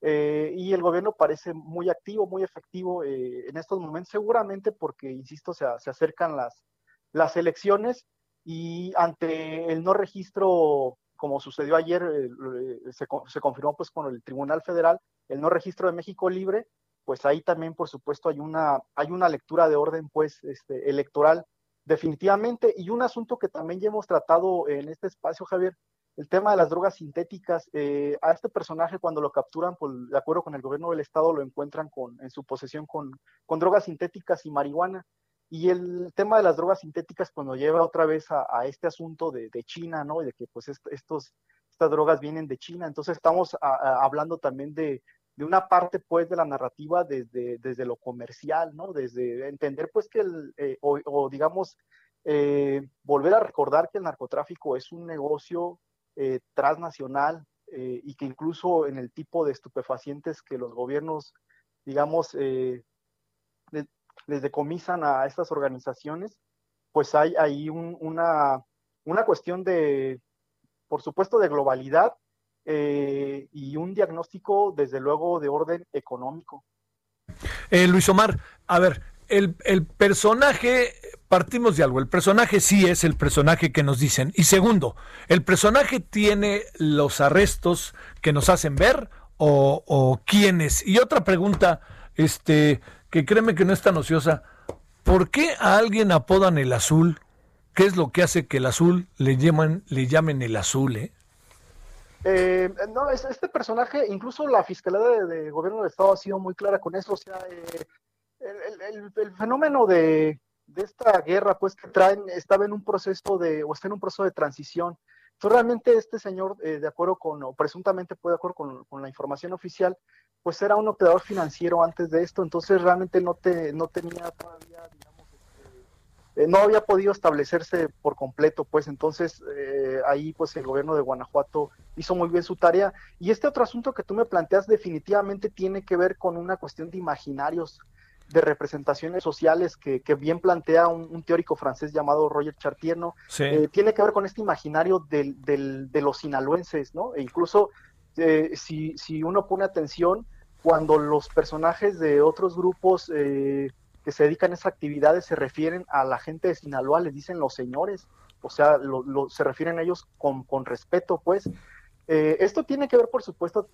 Speaker 3: Eh, y el gobierno parece muy activo, muy efectivo eh, en estos momentos, seguramente porque, insisto, se, se acercan las, las elecciones y ante el no registro como sucedió ayer, eh, se, se, confirmó pues con el Tribunal Federal, el no registro de México Libre, pues ahí también, por supuesto, hay una, hay una lectura de orden pues este, electoral definitivamente. Y un asunto que también ya hemos tratado en este espacio, Javier, el tema de las drogas sintéticas. Eh, a este personaje cuando lo capturan, pues, de acuerdo con el gobierno del estado, lo encuentran con, en su posesión con, con drogas sintéticas y marihuana. Y el tema de las drogas sintéticas, pues nos lleva otra vez a, este asunto de, China, ¿no? Y de que pues estos, estas drogas vienen de China. Entonces estamos hablando también de, una parte pues de la narrativa desde, desde lo comercial, ¿no? Desde entender pues que el, eh, o, digamos, eh, volver a recordar que el narcotráfico es un negocio eh, transnacional y que incluso en el tipo de estupefacientes que los gobiernos, digamos, les decomisan a estas organizaciones, pues hay ahí una, una cuestión de, por supuesto, de globalidad y un diagnóstico, desde luego, de orden económico.
Speaker 1: Luis Omar, a ver, el, el, personaje, partimos de algo, el personaje sí es el personaje que nos dicen. Y segundo, ¿el personaje tiene los arrestos que nos hacen ver o, o quiénes? Y otra pregunta, este, que créeme que no es tan ociosa, ¿por qué a alguien apodan el azul? ¿Qué es lo que hace que el azul le llaman, le llamen el azul, eh?
Speaker 3: Eh, no, este personaje, incluso la Fiscalía de, Gobierno del Estado ha sido muy clara con eso. O sea, eh, el, fenómeno de, esta guerra, pues que traen, estaba en un proceso de, o está en un proceso de transición. Entonces, realmente este señor, eh, de acuerdo con, o presuntamente de acuerdo con, la información oficial, pues era un operador financiero antes de esto, entonces realmente no, te, no tenía todavía, digamos, este, eh, no había podido establecerse por completo, pues entonces eh, ahí pues el gobierno de Guanajuato hizo muy bien su tarea. Y este otro asunto que tú me planteas definitivamente tiene que ver con una cuestión de imaginarios de representaciones sociales que, bien plantea un, teórico francés llamado Roger Chartierno, eh, tiene que ver con este imaginario del, de los sinaloenses, ¿no? E incluso eh, si, si, uno pone atención, cuando los personajes de otros grupos eh, que se dedican a esas actividades se refieren a la gente de Sinaloa, les dicen los señores, o sea, se refieren a ellos con, con respeto, pues. esto tiene que ver, por supuesto,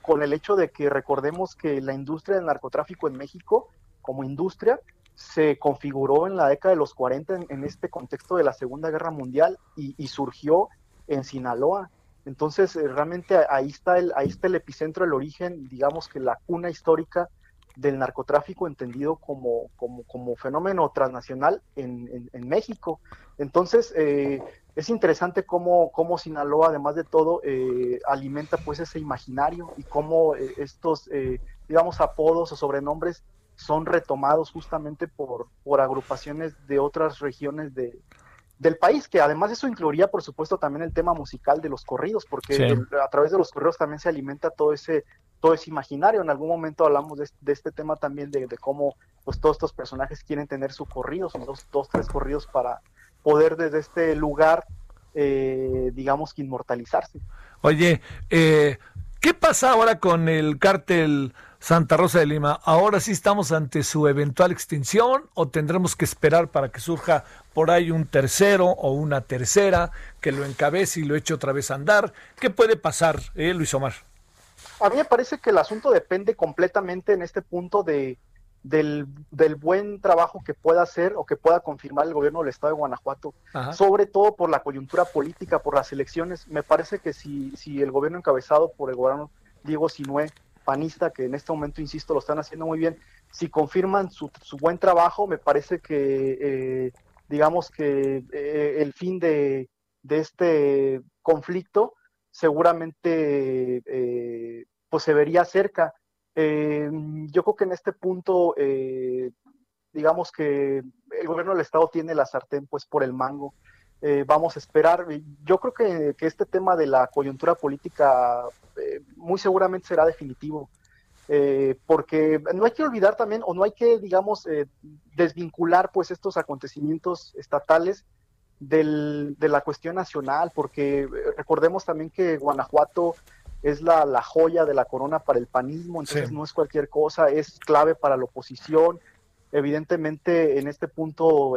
Speaker 3: con el hecho de que recordemos que la industria del narcotráfico en México como industria se configuró en la década de los 40 en, este contexto de la Segunda Guerra Mundial y, surgió en Sinaloa. Entonces, eh, realmente ahí está, el, ahí está el epicentro, el origen, digamos que la cuna histórica del narcotráfico entendido como, como, como fenómeno transnacional en, en, México. Entonces, eh, es interesante cómo, cómo, Sinaloa, además de todo, eh, alimenta pues ese imaginario y cómo estos, digamos, apodos o sobrenombres son retomados justamente por, por agrupaciones de otras regiones de, del país, que además eso incluiría, por supuesto, también el tema musical de los corridos, porque a través de los corridos también se alimenta todo ese, todo ese imaginario. En algún momento hablamos de, este tema también, de, cómo pues, todos estos personajes quieren tener su corrido, son dos, dos tres corridos para poder desde este lugar, eh, digamos que inmortalizarse.
Speaker 1: Oye, eh, ¿qué pasa ahora con el cártel Santa Rosa de Lima, ¿ahora sí estamos ante su eventual extinción o tendremos que esperar para que surja por ahí un tercero o una tercera que lo encabece y lo eche otra vez a andar? ¿Qué puede pasar, eh, Luis Omar?
Speaker 3: A mí me parece que el asunto depende completamente en este punto de, del, buen trabajo que pueda hacer o que pueda confirmar el gobierno del estado de Guanajuato, sobre todo por la coyuntura política, por las elecciones. Me parece que si, si el gobierno encabezado por el gobierno Diego Sinué panista, que en este momento, insisto, lo están haciendo muy bien, si confirman su, buen trabajo, me parece que, eh, digamos que eh, el fin de, este conflicto seguramente eh, pues se vería cerca. yo creo que en este punto, digamos que el gobierno del Estado tiene la sartén pues por el mango. Vamos a esperar. Yo creo que, que, este tema de la coyuntura política eh, muy seguramente será definitivo. Eh, porque no hay que olvidar también, o no hay que, digamos, eh, desvincular pues estos acontecimientos estatales del, de la cuestión nacional, porque recordemos también que Guanajuato es la, la, joya de la corona para el panismo, entonces no es cualquier cosa, es clave para la oposición. Evidentemente, en este punto,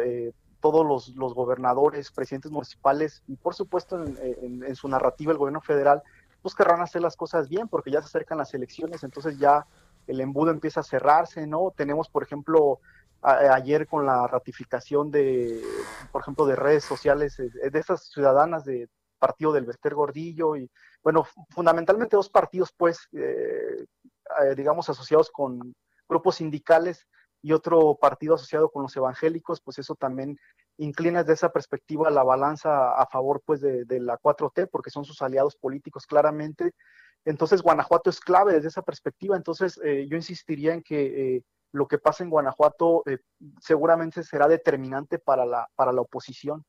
Speaker 3: todos los, gobernadores, presidentes municipales y, por supuesto, en, su narrativa, el gobierno federal, pues querrán hacer las cosas bien porque ya se acercan las elecciones, entonces ya el embudo empieza a cerrarse, ¿no? Tenemos, por ejemplo, ayer con la ratificación de, por ejemplo, de redes sociales, eh, de esas ciudadanas de partido del Vester Gordillo y, bueno, fundamentalmente dos partidos, pues, eh, eh, digamos, asociados con grupos sindicales y otro partido asociado con los evangélicos, pues eso también inclina desde esa perspectiva la balanza a favor pues de, la 4T, porque son sus aliados políticos claramente. Entonces Guanajuato es clave desde esa perspectiva, entonces eh, yo insistiría en que eh, lo que pasa en Guanajuato eh, seguramente será determinante para la, para la oposición.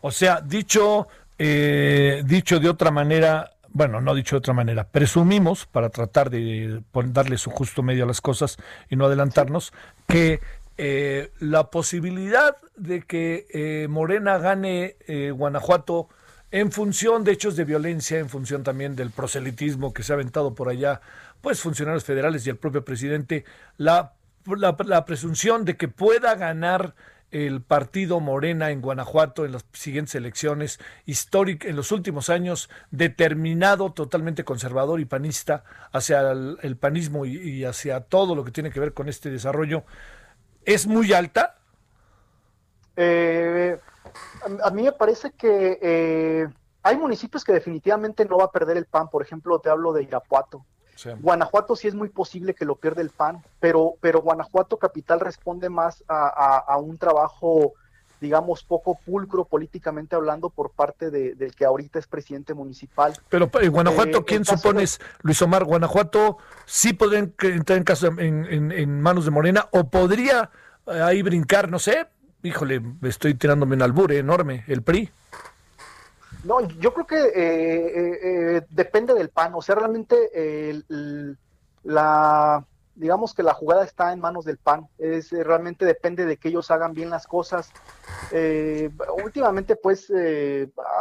Speaker 1: O sea, dicho, dicho de otra manera, bueno, no dicho de otra manera, presumimos, para tratar de darle su justo medio a las cosas y no adelantarnos, que eh, la posibilidad de que eh, Morena gane eh, Guanajuato en función de hechos de violencia, en función también del proselitismo que se ha aventado por allá, pues funcionarios federales y el propio presidente, la, la, presunción de que pueda ganar el partido Morena en Guanajuato en las siguientes elecciones históricas en los últimos años determinado totalmente conservador y panista hacia el, panismo y, hacia todo lo que tiene que ver con este desarrollo es muy alta
Speaker 3: eh, a, mí me parece que eh, hay municipios que definitivamente no va a perder el PAN. Por ejemplo, te hablo de Irapuato. Guanajuato sí es muy posible que lo pierda el PAN, pero, pero Guanajuato Capital responde más a, un trabajo, digamos, poco pulcro políticamente hablando por parte del que ahorita es presidente municipal.
Speaker 1: Pero en Guanajuato, eh, ¿quién supones, Luis Omar? ¿Guanajuato sí podría entrar en, caso en, en manos de Morena o podría ahí brincar, no sé, híjole, estoy tirándome un albure enorme, el PRI.
Speaker 3: No, yo creo que eh, eh, eh, depende del PAN, o sea, realmente la, digamos que la jugada está en manos del PAN, es realmente depende de que ellos hagan bien las cosas. últimamente, pues,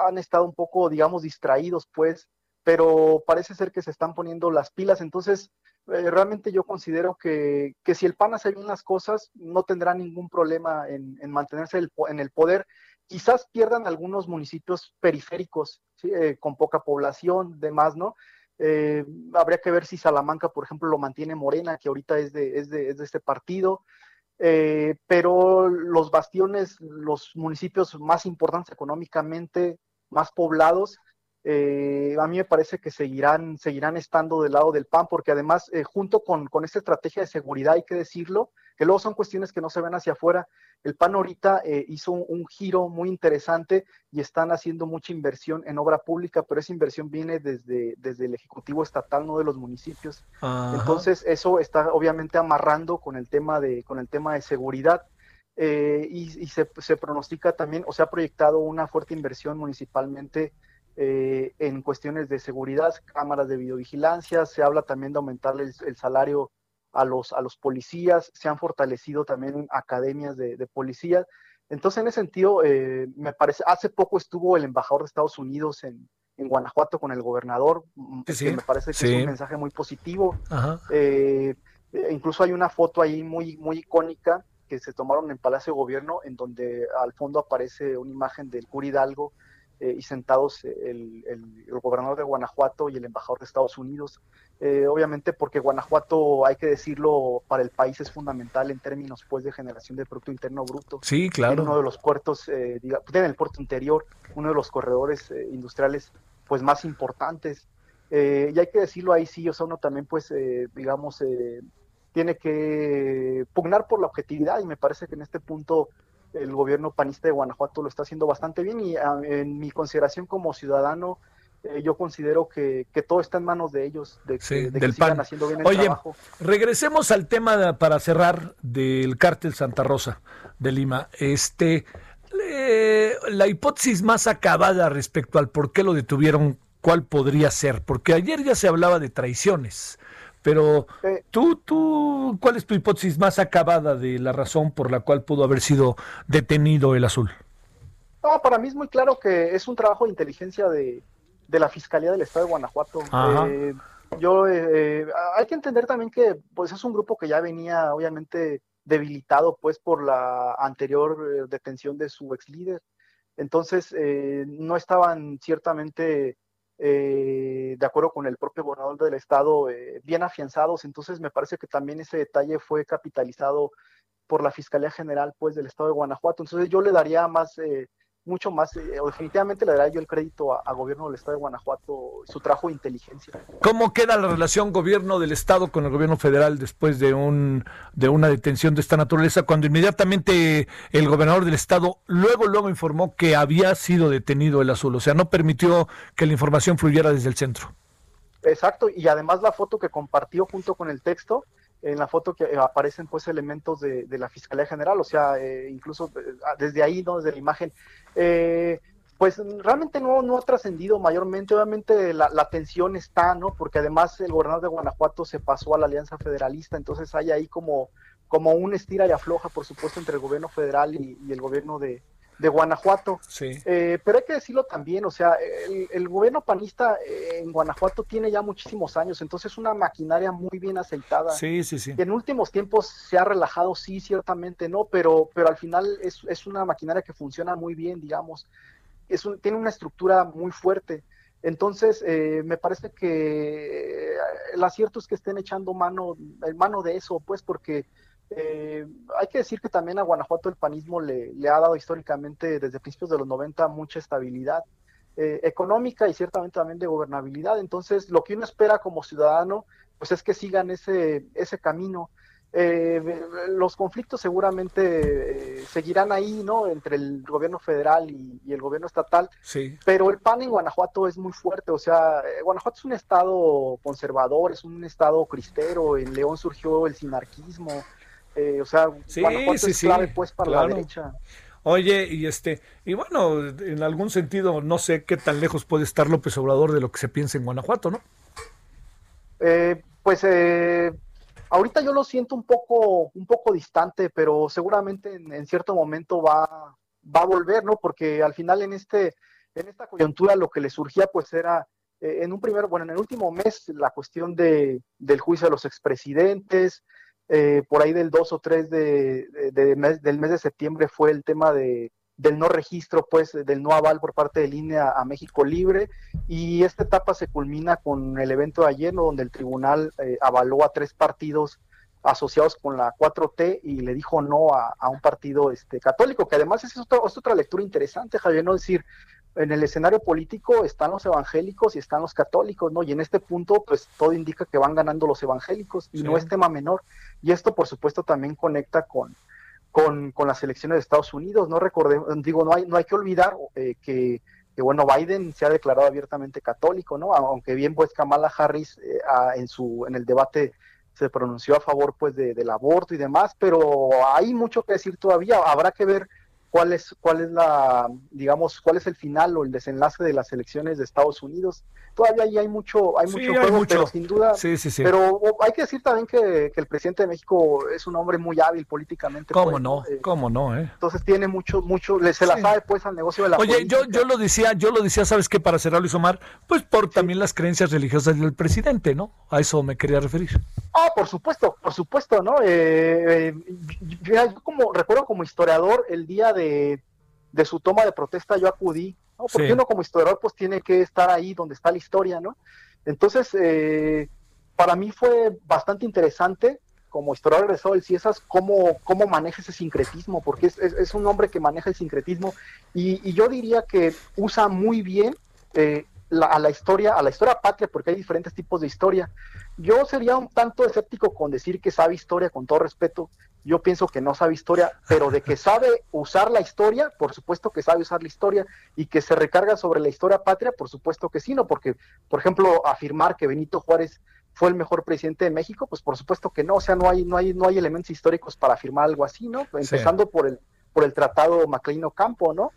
Speaker 3: han estado un poco, digamos, distraídos, pues, pero parece ser que se están poniendo las pilas, entonces eh, realmente yo considero que, si el PAN hace bien las cosas, no tendrá ningún problema en, mantenerse en el poder. Quizás pierdan algunos municipios periféricos, eh, con poca población, demás, ¿no? Eh, habría que ver si Salamanca, por ejemplo, lo mantiene Morena, que ahorita es de, es de, este partido. pero los bastiones, los municipios más importantes económicamente, más poblados, eh, a mí me parece que seguirán, estando del lado del PAN, porque además, eh, junto con, esta estrategia de seguridad, hay que decirlo, que luego son cuestiones que no se ven hacia afuera, el PAN ahorita eh, hizo un, giro muy interesante y están haciendo mucha inversión en obra pública, pero esa inversión viene desde, desde el Ejecutivo Estatal, no de los municipios. Entonces, eso está obviamente amarrando con el tema de, con el tema de seguridad. y, se, se pronostica también, o se ha proyectado una fuerte inversión municipalmente eh, en cuestiones de seguridad, cámaras de videovigilancia, se habla también de aumentar el, salario a los, a los policías, se han fortalecido también academias de, de policía. Entonces, en ese sentido, eh, me parece, hace poco estuvo el embajador de Estados Unidos en, en Guanajuato con el gobernador, mm, que me parece que es un mensaje muy positivo. Eh, incluso hay una foto ahí muy, muy icónica que se tomaron en Palacio de Gobierno, en donde al fondo aparece una imagen del cura Hidalgo eh, y sentados el, gobernador de Guanajuato y el embajador de Estados Unidos. Eh, obviamente porque Guanajuato, hay que decirlo, para el país es fundamental en términos pues de generación de Producto Interno Bruto.
Speaker 1: Sí, claro.
Speaker 3: uno de los puertos, eh, tiene el puerto interior, uno de los corredores eh, industriales pues más importantes. y hay que decirlo ahí sí, o sea, uno también pues, digamos, tiene que pugnar por la objetividad y me parece que en este punto el gobierno panista de Guanajuato lo está haciendo bastante bien y ah, en mi consideración como ciudadano, eh, yo considero que, todo está en manos de ellos, de que,
Speaker 1: del sigan
Speaker 3: haciendo bien el Oye,
Speaker 1: regresemos al tema para cerrar del cártel Santa Rosa de Lima. Este, la hipótesis más acabada respecto al por qué lo detuvieron, ¿cuál podría ser? Porque ayer ya se hablaba de traiciones. Pero tú, tú, ¿cuál es tu hipótesis más acabada de la razón por la cual pudo haber sido detenido el azul?
Speaker 3: No, para mí es muy claro que es un trabajo de inteligencia de, la Fiscalía del Estado de Guanajuato. Eh, yo, eh, hay que entender también que pues es un grupo que ya venía obviamente debilitado pues por la anterior eh, detención de su ex líder. Entonces, no estaban ciertamente eh, de acuerdo con el propio gobernador del estado, eh, bien afianzados. Entonces me parece que también ese detalle fue capitalizado por la Fiscalía General pues del estado de Guanajuato. Entonces yo le daría más, eh, mucho más, eh, definitivamente le daría yo el crédito a, gobierno del estado de Guanajuato, su trabajo de inteligencia.
Speaker 1: ¿Cómo queda la relación gobierno del estado con el gobierno federal después de un de una detención de esta naturaleza cuando inmediatamente el gobernador del estado luego luego informó que había sido detenido el azul, o sea, no permitió que la información fluyera desde el centro?
Speaker 3: Exacto, y además la foto que compartió junto con el texto en la foto que aparecen pues elementos de, la Fiscalía General, o sea, eh, incluso eh, desde ahí, ¿no? desde la imagen, eh, pues realmente no, no ha trascendido mayormente, obviamente la, la, tensión está, ¿no? Porque además el gobernador de Guanajuato se pasó a la Alianza Federalista, entonces hay ahí como, como un estira y afloja, por supuesto, entre el gobierno federal y, el gobierno de, de Guanajuato.
Speaker 1: Sí.
Speaker 3: Eh, pero hay que decirlo también, o sea, el, gobierno panista en Guanajuato tiene ya muchísimos años, entonces es una maquinaria muy bien aceitada.
Speaker 1: Sí, sí, sí.
Speaker 3: En últimos tiempos se ha relajado, sí, ciertamente no, pero, pero al final es, es una maquinaria que funciona muy bien, digamos. Es un, tiene una estructura muy fuerte. Entonces, eh, me parece que el acierto es que estén echando mano, mano de eso, pues, porque eh, hay que decir que también a Guanajuato el panismo le, ha dado históricamente desde principios de los 90 mucha estabilidad eh, económica y ciertamente también de gobernabilidad. Entonces, lo que uno espera como ciudadano, pues es que sigan ese, ese camino. Eh, los conflictos seguramente seguirán ahí, ¿no? Entre el gobierno federal y, el gobierno estatal.
Speaker 1: Sí.
Speaker 3: Pero el PAN en Guanajuato es muy fuerte. O sea, Guanajuato es un estado conservador, es un estado cristero. En León surgió el sinarquismo. Eh, o sea,
Speaker 1: sí, sí, es
Speaker 3: clave pues para la derecha.
Speaker 1: Oye, y este, y bueno, en algún sentido, no sé qué tan lejos puede estar López Obrador de lo que se piensa en Guanajuato, ¿no?
Speaker 3: Eh, pues eh, ahorita yo lo siento un poco, un poco distante, pero seguramente en, cierto momento va, va a volver, ¿no? Porque al final en este, en esta coyuntura lo que le surgía, pues era en un primer, bueno, en el último mes la cuestión de, del juicio de los expresidentes, eh, por ahí del 2 o 3 de, del mes de septiembre fue el tema de, del no registro, pues, del no aval por parte de línea a México Libre. Y esta etapa se culmina con el evento de ayer, donde el tribunal eh, avaló a tres partidos asociados con la 4T y le dijo no a, un partido este, católico, que además es, es otra lectura interesante, Javier, no decir, en el escenario político están los evangélicos y están los católicos, ¿no? Y en este punto, pues todo indica que van ganando los evangélicos y no es tema menor. Y esto, por supuesto, también conecta con, con, las elecciones de Estados Unidos. No recordemos, digo, no hay, no hay que olvidar eh, que, bueno, Biden se ha declarado abiertamente católico, ¿no? Aunque bien, pues Kamala Harris eh, en su, en el debate se pronunció a favor, pues, del aborto y demás, pero hay mucho que decir todavía. Habrá que ver cuál es, cuál es la, digamos, cuál es el final o el desenlace de las elecciones de Estados Unidos. Todavía ahí hay mucho, hay mucho juego, pero sin duda,
Speaker 1: sí, sí, sí.
Speaker 3: pero hay que decir también que, el presidente de México es un hombre muy hábil políticamente.
Speaker 1: ¿Cómo pues, no? Eh, ¿Cómo no? Eh?
Speaker 3: Entonces tiene mucho, mucho, le, se la sabe pues al negocio de la
Speaker 1: Oye, yo, yo lo decía, yo lo decía, ¿sabes qué? Para cerrar Luis Omar, pues por también las creencias religiosas del presidente, ¿no? A eso me quería referir.
Speaker 3: Ah, por supuesto, por supuesto, ¿no? Eh, yo como, recuerdo como historiador el día de de, su toma de protesta yo acudí, ¿no? Porque uno como historiador pues tiene que estar ahí donde está la historia, ¿no? Entonces, eh, para mí fue bastante interesante como historiador regresado del CIESAS cómo, cómo maneja ese sincretismo, porque es, un hombre que maneja el sincretismo y, yo diría que usa muy bien eh, a la historia, a la historia patria, porque hay diferentes tipos de historia. Yo sería un tanto escéptico con decir que sabe historia, con todo respeto. Yo pienso que no sabe historia, pero de que sabe usar la historia, por supuesto que sabe usar la historia y que se recarga sobre la historia patria, por supuesto que sí, no, porque, por ejemplo, afirmar que Benito Juárez fue el mejor presidente de México, pues por supuesto que no, o sea, no hay, no hay, no hay elementos históricos para afirmar algo así, ¿no? Empezando por el, por el tratado Macleino Campo, ¿no?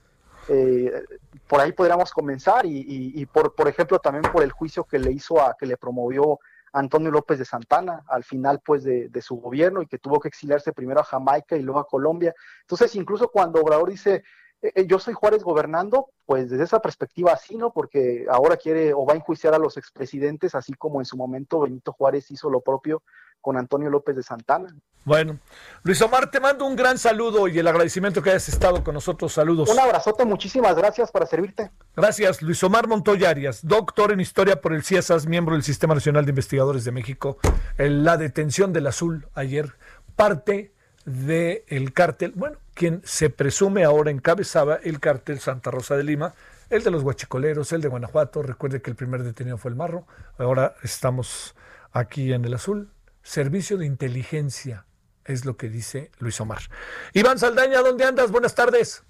Speaker 3: Eh, por ahí podríamos comenzar y, por, por ejemplo también por el juicio que le hizo a que le promovió Antonio López de Santana al final pues de, su gobierno y que tuvo que exiliarse primero a Jamaica y luego a Colombia. Entonces incluso cuando Obrador dice yo soy Juárez gobernando, pues desde esa perspectiva sí, ¿no? Porque ahora quiere o va a enjuiciar a los expresidentes, así como en su momento Benito Juárez hizo lo propio con Antonio López de Santana.
Speaker 1: Bueno, Luis Omar, te mando un gran saludo y el agradecimiento que hayas estado con nosotros. Saludos.
Speaker 3: Un abrazote, muchísimas gracias para servirte.
Speaker 1: Gracias, Luis Omar Montoya Arias, doctor en historia por el CIESAS, miembro del Sistema Nacional de Investigadores de México. En la detención del azul ayer, parte del el cártel, bueno, quien se presume ahora encabezaba el cártel Santa Rosa de Lima, el de los guachicoleros, el de Guanajuato. Recuerde que el primer detenido fue el Marro. Ahora estamos aquí en el azul. Servicio de inteligencia es lo que dice Luis Omar. Iván Saldaña, ¿dónde andas? Buenas tardes.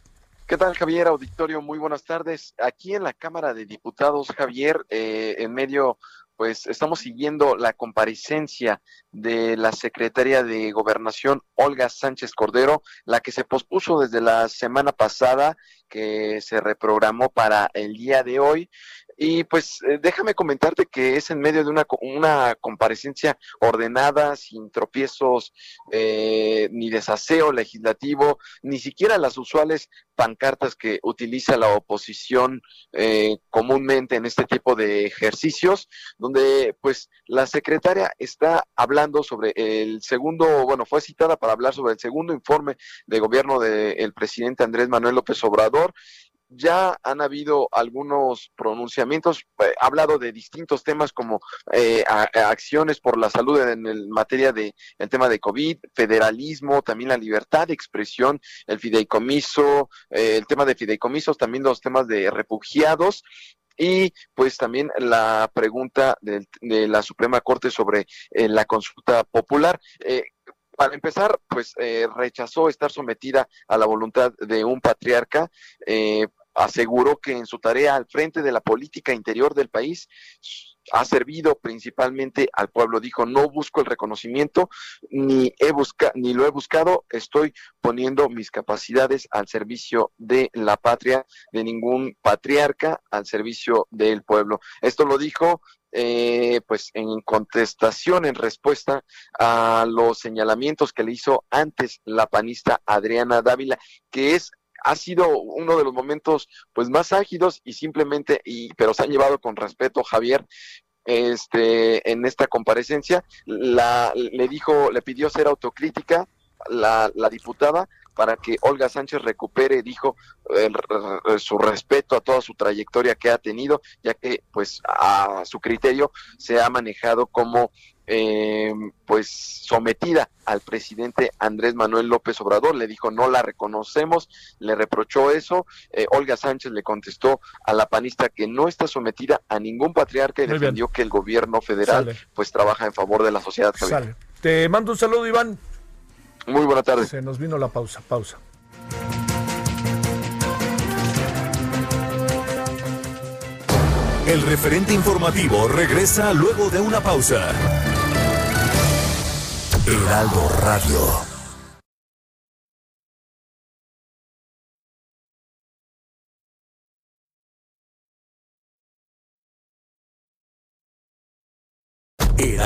Speaker 4: ¿Qué tal, Javier? Auditorio, muy buenas tardes. Aquí en la Cámara de Diputados, Javier, eh, en medio, pues estamos siguiendo la comparecencia de la secretaria de Gobernación, Olga Sánchez Cordero, la que se pospuso desde la semana pasada, que se reprogramó para el día de hoy. Y pues eh, déjame comentarte que es en medio de una, una comparecencia ordenada, sin tropiezos eh, ni desaseo legislativo, ni siquiera las usuales pancartas que utiliza la oposición eh, comúnmente en este tipo de ejercicios, donde pues la secretaria está hablando sobre el segundo, bueno, fue citada para hablar sobre el segundo informe de gobierno del presidente Andrés Manuel López Obrador ya han habido algunos pronunciamientos, eh, ha hablado de distintos temas como eh, acciones por la salud en el materia de el tema de COVID, federalismo, también la libertad de expresión, el fideicomiso, eh, el tema de fideicomisos, también los temas de refugiados y pues también la pregunta de, la Suprema Corte sobre la consulta popular para empezar, pues eh, rechazó estar sometida a la voluntad de un patriarca. Eh, aseguró que en su tarea al frente de la política interior del país ha servido principalmente al pueblo. Dijo, no busco el reconocimiento, ni, he busca ni lo he buscado, estoy poniendo mis capacidades al servicio de la patria, de ningún patriarca, al servicio del pueblo. Esto lo dijo eh, pues en contestación, en respuesta a los señalamientos que le hizo antes la panista Adriana Dávila, que es ha sido uno de los momentos pues más ágidos y simplemente y pero se han llevado con respeto Javier este en esta comparecencia. La le dijo le pidió ser autocrítica la, la diputada para que Olga Sánchez recupere, dijo, su respeto a toda su trayectoria que ha tenido, ya que pues a su criterio se ha manejado como eh, pues sometida al presidente Andrés Manuel López Obrador, le dijo no la reconocemos, le reprochó eso, eh, Olga Sánchez le contestó a la panista que no está sometida a ningún patriarca y defendió que el gobierno federal pues trabaja en favor de la sociedad.
Speaker 1: Te mando un saludo Iván.
Speaker 4: Muy buena tarde.
Speaker 1: Se nos vino la pausa, pausa.
Speaker 2: El referente informativo regresa luego de una pausa. Heraldo Radio.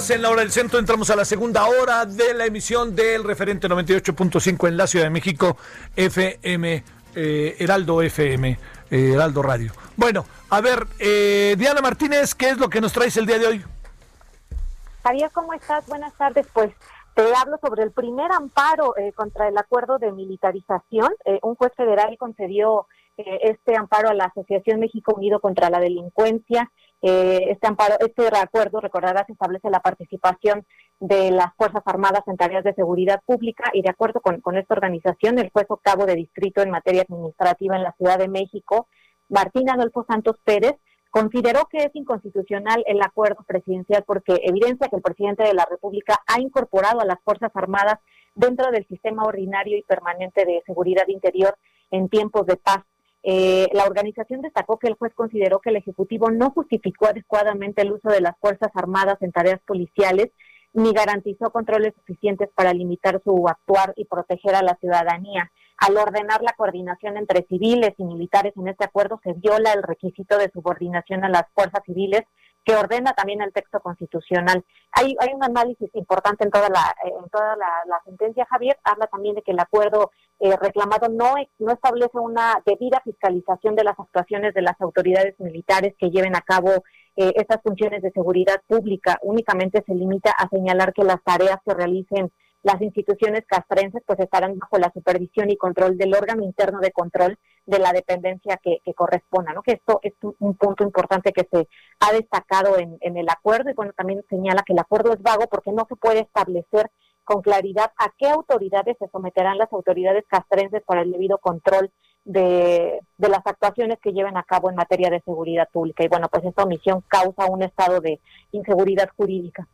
Speaker 1: 17 horas en la hora del centro entramos a la segunda hora de la emisión del referente 98.5 en la Ciudad de México, FM, eh, Heraldo FM, eh, Heraldo Radio. Bueno, a ver, eh, Diana Martínez, ¿qué es lo que nos traes el día de hoy?
Speaker 5: Javier, ¿cómo estás? Buenas tardes. Pues te hablo sobre el primer amparo contra el acuerdo de militarización. un juez federal concedió este amparo a la Asociación México Unido contra la Delincuencia eh, este amparo, este acuerdo, recordarás, establece la participación de las Fuerzas Armadas en tareas de seguridad pública y de acuerdo con, con esta organización, el juez octavo de distrito en materia administrativa en la Ciudad de México, Martín Adolfo Santos Pérez, consideró que es inconstitucional el acuerdo presidencial porque evidencia que el presidente de la República ha incorporado a las Fuerzas Armadas dentro del sistema ordinario y permanente de seguridad interior en tiempos de paz eh, la organización destacó que el juez consideró que el Ejecutivo no justificó adecuadamente el uso de las Fuerzas Armadas en tareas policiales ni garantizó controles suficientes para limitar su actuar y proteger a la ciudadanía. Al ordenar la coordinación entre civiles y militares en este acuerdo, se viola el requisito de subordinación a las fuerzas civiles que ordena también el texto constitucional. Hay, hay un análisis importante en toda la en toda la, sentencia, Javier, habla también de que el acuerdo eh, reclamado no, no establece una debida fiscalización de las actuaciones de las autoridades militares que lleven a cabo eh, estas funciones de seguridad pública, únicamente se limita a señalar que las tareas se realicen las instituciones castrenses pues estarán bajo la supervisión y control del órgano interno de control de la dependencia que, corresponda, ¿no? Que esto es un, punto importante que se ha destacado en, en el acuerdo y bueno, también señala que el acuerdo es vago porque no se puede establecer con claridad a qué autoridades se someterán las autoridades castrenses para el debido control de, de, las actuaciones que lleven a cabo en materia de seguridad pública. Y bueno, pues esta omisión causa un estado de inseguridad jurídica.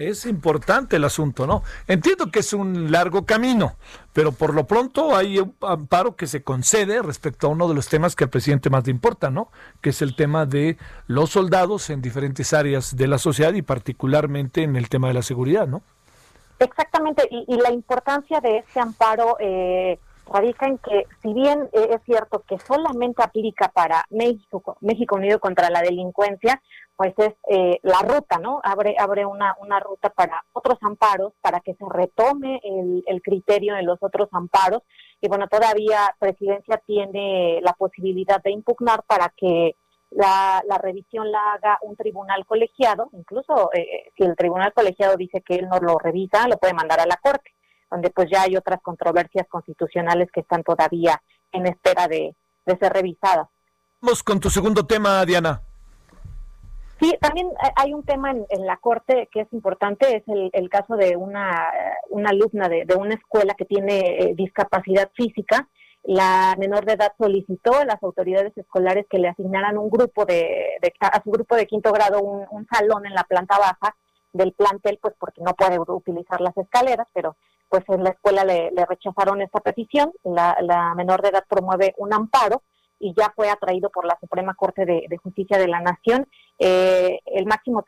Speaker 1: Es importante el asunto, ¿no? Entiendo que es un largo camino, pero por lo pronto hay un amparo que se concede respecto a uno de los temas que al presidente más le importa, ¿no? Que es el tema de los soldados en diferentes áreas de la sociedad y particularmente en el tema de la seguridad, ¿no?
Speaker 5: Exactamente, y, la importancia de este amparo eh, radica en que, si bien eh, es cierto que solamente aplica para México, México Unido contra la delincuencia, pues es eh, la ruta, ¿no? Abre, abre una, una ruta para otros amparos, para que se retome el, el criterio en los otros amparos. Y bueno, todavía Presidencia tiene la posibilidad de impugnar para que la, la revisión la haga un tribunal colegiado, incluso eh, si el tribunal colegiado dice que él no lo revisa, lo puede mandar a la Corte donde pues ya hay otras controversias constitucionales que están todavía en espera de, ser revisadas.
Speaker 1: Vamos con tu segundo tema, Diana.
Speaker 5: Sí, también hay un tema en, la Corte que es importante, es el, caso de una, una alumna de, una escuela que tiene eh, discapacidad física. La menor de edad solicitó a las autoridades escolares que le asignaran un grupo de, a su grupo de quinto grado un, salón en la planta baja del plantel, pues porque no puede utilizar las escaleras, pero pues en la escuela le, rechazaron esta petición, la, menor de edad promueve un amparo y ya fue atraído por la Suprema Corte de, Justicia de la Nación. Eh, el máximo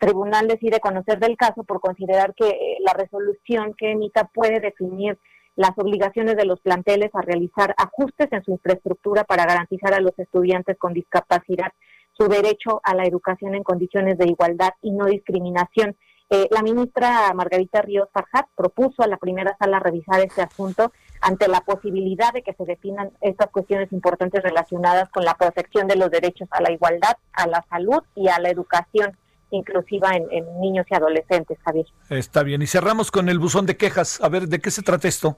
Speaker 5: tribunal decide conocer del caso por considerar que eh, la resolución que emita puede definir las obligaciones de los planteles a realizar ajustes en su infraestructura para garantizar a los estudiantes con discapacidad su derecho a la educación en condiciones de igualdad y no discriminación. Eh, la ministra Margarita Ríos Farjat propuso a la primera sala revisar este asunto ante la posibilidad de que se definan estas cuestiones importantes relacionadas con la protección de los derechos a la igualdad, a la salud y a la educación inclusiva en, niños y adolescentes, Javier.
Speaker 1: Está bien, y cerramos con el buzón de quejas. A ver, ¿de qué se trata esto?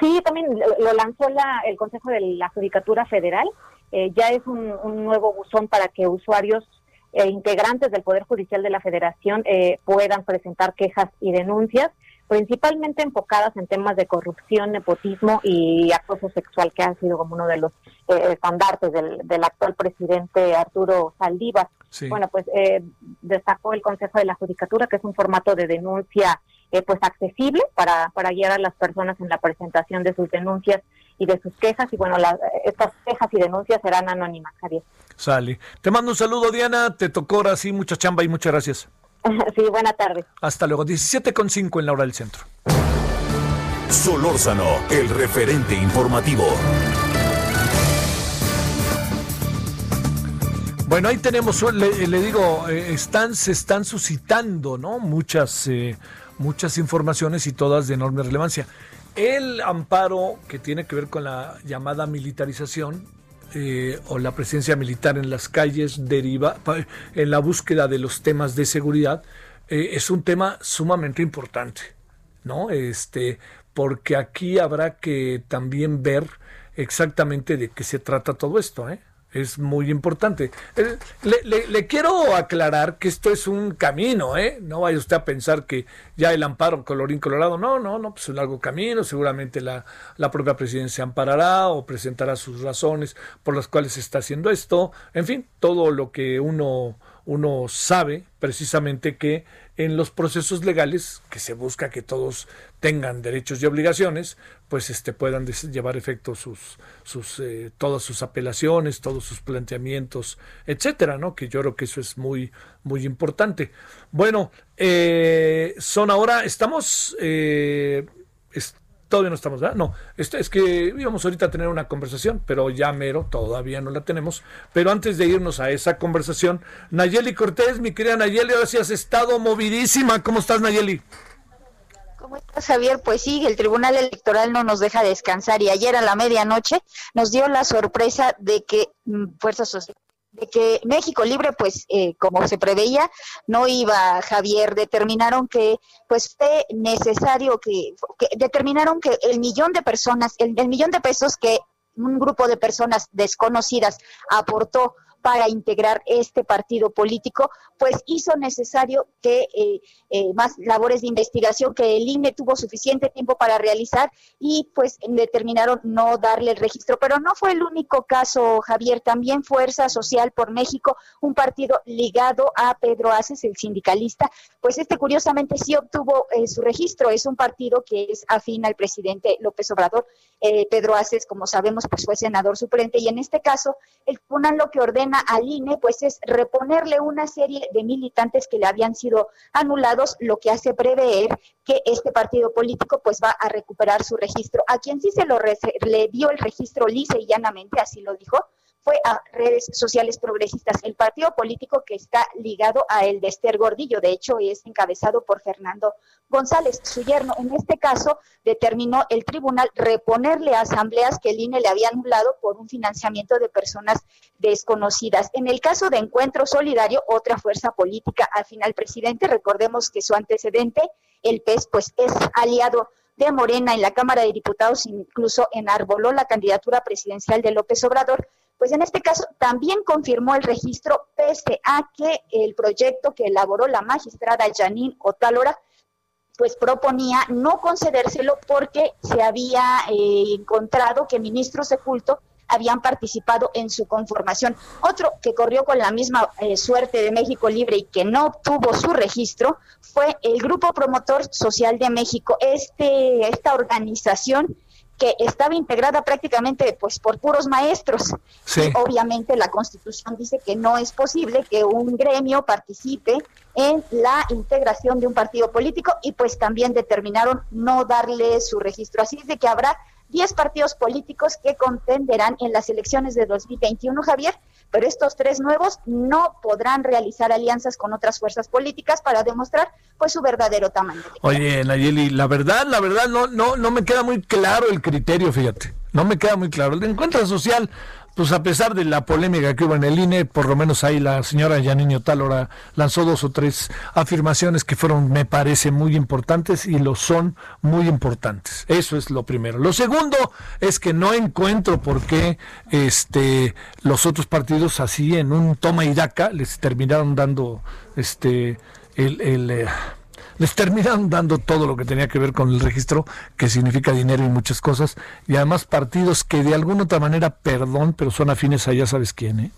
Speaker 5: Sí, también lo lanzó la, el Consejo de la Judicatura Federal. Eh, ya es un, un nuevo buzón para que usuarios e integrantes del Poder Judicial de la Federación eh, puedan presentar quejas y denuncias, principalmente enfocadas en temas de corrupción, nepotismo y acoso sexual, que han sido como uno de los eh, estandartes del, del, actual presidente Arturo Saldívar. Bueno, pues eh, destacó el Consejo de la Judicatura, que es un formato de denuncia eh, pues accesible para, para guiar a las personas en la presentación de sus denuncias y de sus quejas. Y bueno, estas quejas y denuncias serán anónimas, Javier.
Speaker 1: Sale. Te mando un saludo, Diana. Te tocó ahora sí mucha chamba y muchas gracias.
Speaker 5: sí, buena tarde.
Speaker 1: Hasta luego. 17.5 en la hora del centro.
Speaker 2: Solórzano, el referente informativo.
Speaker 1: Bueno, ahí tenemos, le, digo, eh, están, se están suscitando, ¿no? Muchas, eh, muchas informaciones y todas de enorme relevancia. El amparo que tiene que ver con la llamada militarización eh, o la presencia militar en las calles deriva en la búsqueda de los temas de seguridad eh, es un tema sumamente importante, ¿no? Este, porque aquí habrá que también ver exactamente de qué se trata todo esto, ¿eh? Es muy importante. Eh, le, quiero aclarar que esto es un camino, ¿eh? No vaya usted a pensar que ya el amparo colorín colorado, no, no, no, pues es un largo camino, seguramente la, la propia presidencia amparará o presentará sus razones por las cuales se está haciendo esto, en fin, todo lo que uno, uno sabe precisamente que en los procesos legales, que se busca que todos tengan derechos y obligaciones, pues este, puedan llevar efecto sus, sus, eh, todas sus apelaciones, todos sus planteamientos, etcétera, ¿no? Que yo creo que eso es muy, muy importante. Bueno, eh, son ahora, estamos, eh, Todavía no estamos, ¿verdad? No, es, es que íbamos ahorita a tener una conversación, pero ya mero, todavía no la tenemos. Pero antes de irnos a esa conversación, Nayeli Cortés, mi querida Nayeli, ahora sí has estado movidísima. ¿Cómo estás, Nayeli?
Speaker 6: ¿Cómo estás, Javier? Pues sí, el Tribunal Electoral no nos deja descansar y ayer a la medianoche nos dio la sorpresa de que mm, Fuerza Social de que México Libre, pues eh, como se preveía, no iba Javier, determinaron que pues fue necesario que, determinaron que el millón de personas, el millón de pesos que un grupo de personas desconocidas aportó para integrar este partido político, pues hizo necesario que eh, eh, más labores de investigación que el INE tuvo suficiente tiempo para realizar y pues determinaron no darle el registro. Pero no fue el único caso, Javier, también Fuerza Social por México, un partido ligado a Pedro Aces, el sindicalista, pues este curiosamente sí obtuvo eh, su registro, es un partido que es afín al presidente López Obrador. Pedro Aces, como sabemos, pues fue senador suplente y en este caso el tribunal lo que ordena al INE pues es reponerle una serie de militantes que le habían sido anulados, lo que hace prever que este partido político pues va a recuperar su registro. A quien sí se lo le dio el registro lisa y llanamente, así lo dijo, fue a redes sociales progresistas, el partido político que está ligado a el de Esther Gordillo, de hecho es encabezado por Fernando González, su yerno. En este caso determinó el tribunal reponerle a asambleas que el INE le había anulado por un financiamiento de personas desconocidas. En el caso de Encuentro Solidario, otra fuerza política al presidente, recordemos que su antecedente, el PES, pues es aliado de Morena en la Cámara de Diputados, incluso enarboló la candidatura presidencial de López Obrador, pues en este caso también confirmó el registro pese a que el proyecto que elaboró la magistrada Janine Otálora pues proponía no concedérselo porque se había eh, encontrado que ministros de culto habían participado en su conformación. Otro que corrió con la misma eh, suerte de México Libre y que no obtuvo su registro fue el Grupo Promotor Social de México, este, esta organización que estaba integrada prácticamente pues por puros maestros. obviamente la Constitución dice que no es posible que un gremio participe en la integración de un partido político y pues también determinaron no darle su registro. Así es de que habrá 10 partidos políticos que contenderán en las elecciones de 2021, Javier, pero estos tres nuevos no podrán realizar alianzas con otras fuerzas políticas para demostrar pues su verdadero tamaño.
Speaker 1: Oye, Nayeli, la verdad, la verdad no no no me queda muy claro el criterio, fíjate. No me queda muy claro. El encuentro social pues a pesar de la polémica que hubo en el INE, por lo menos ahí la señora Yanini Talora lanzó dos o tres afirmaciones que fueron, me parece, muy importantes y lo son muy importantes. Eso es lo primero. Lo segundo es que no encuentro por qué este, los otros partidos así en un toma y daca les terminaron dando este el, el eh, les terminaron dando todo lo que tenía que ver con el registro, que significa dinero y muchas cosas, y además partidos que de alguna otra manera, perdón, pero son afines a ya sabes quién, ¿eh?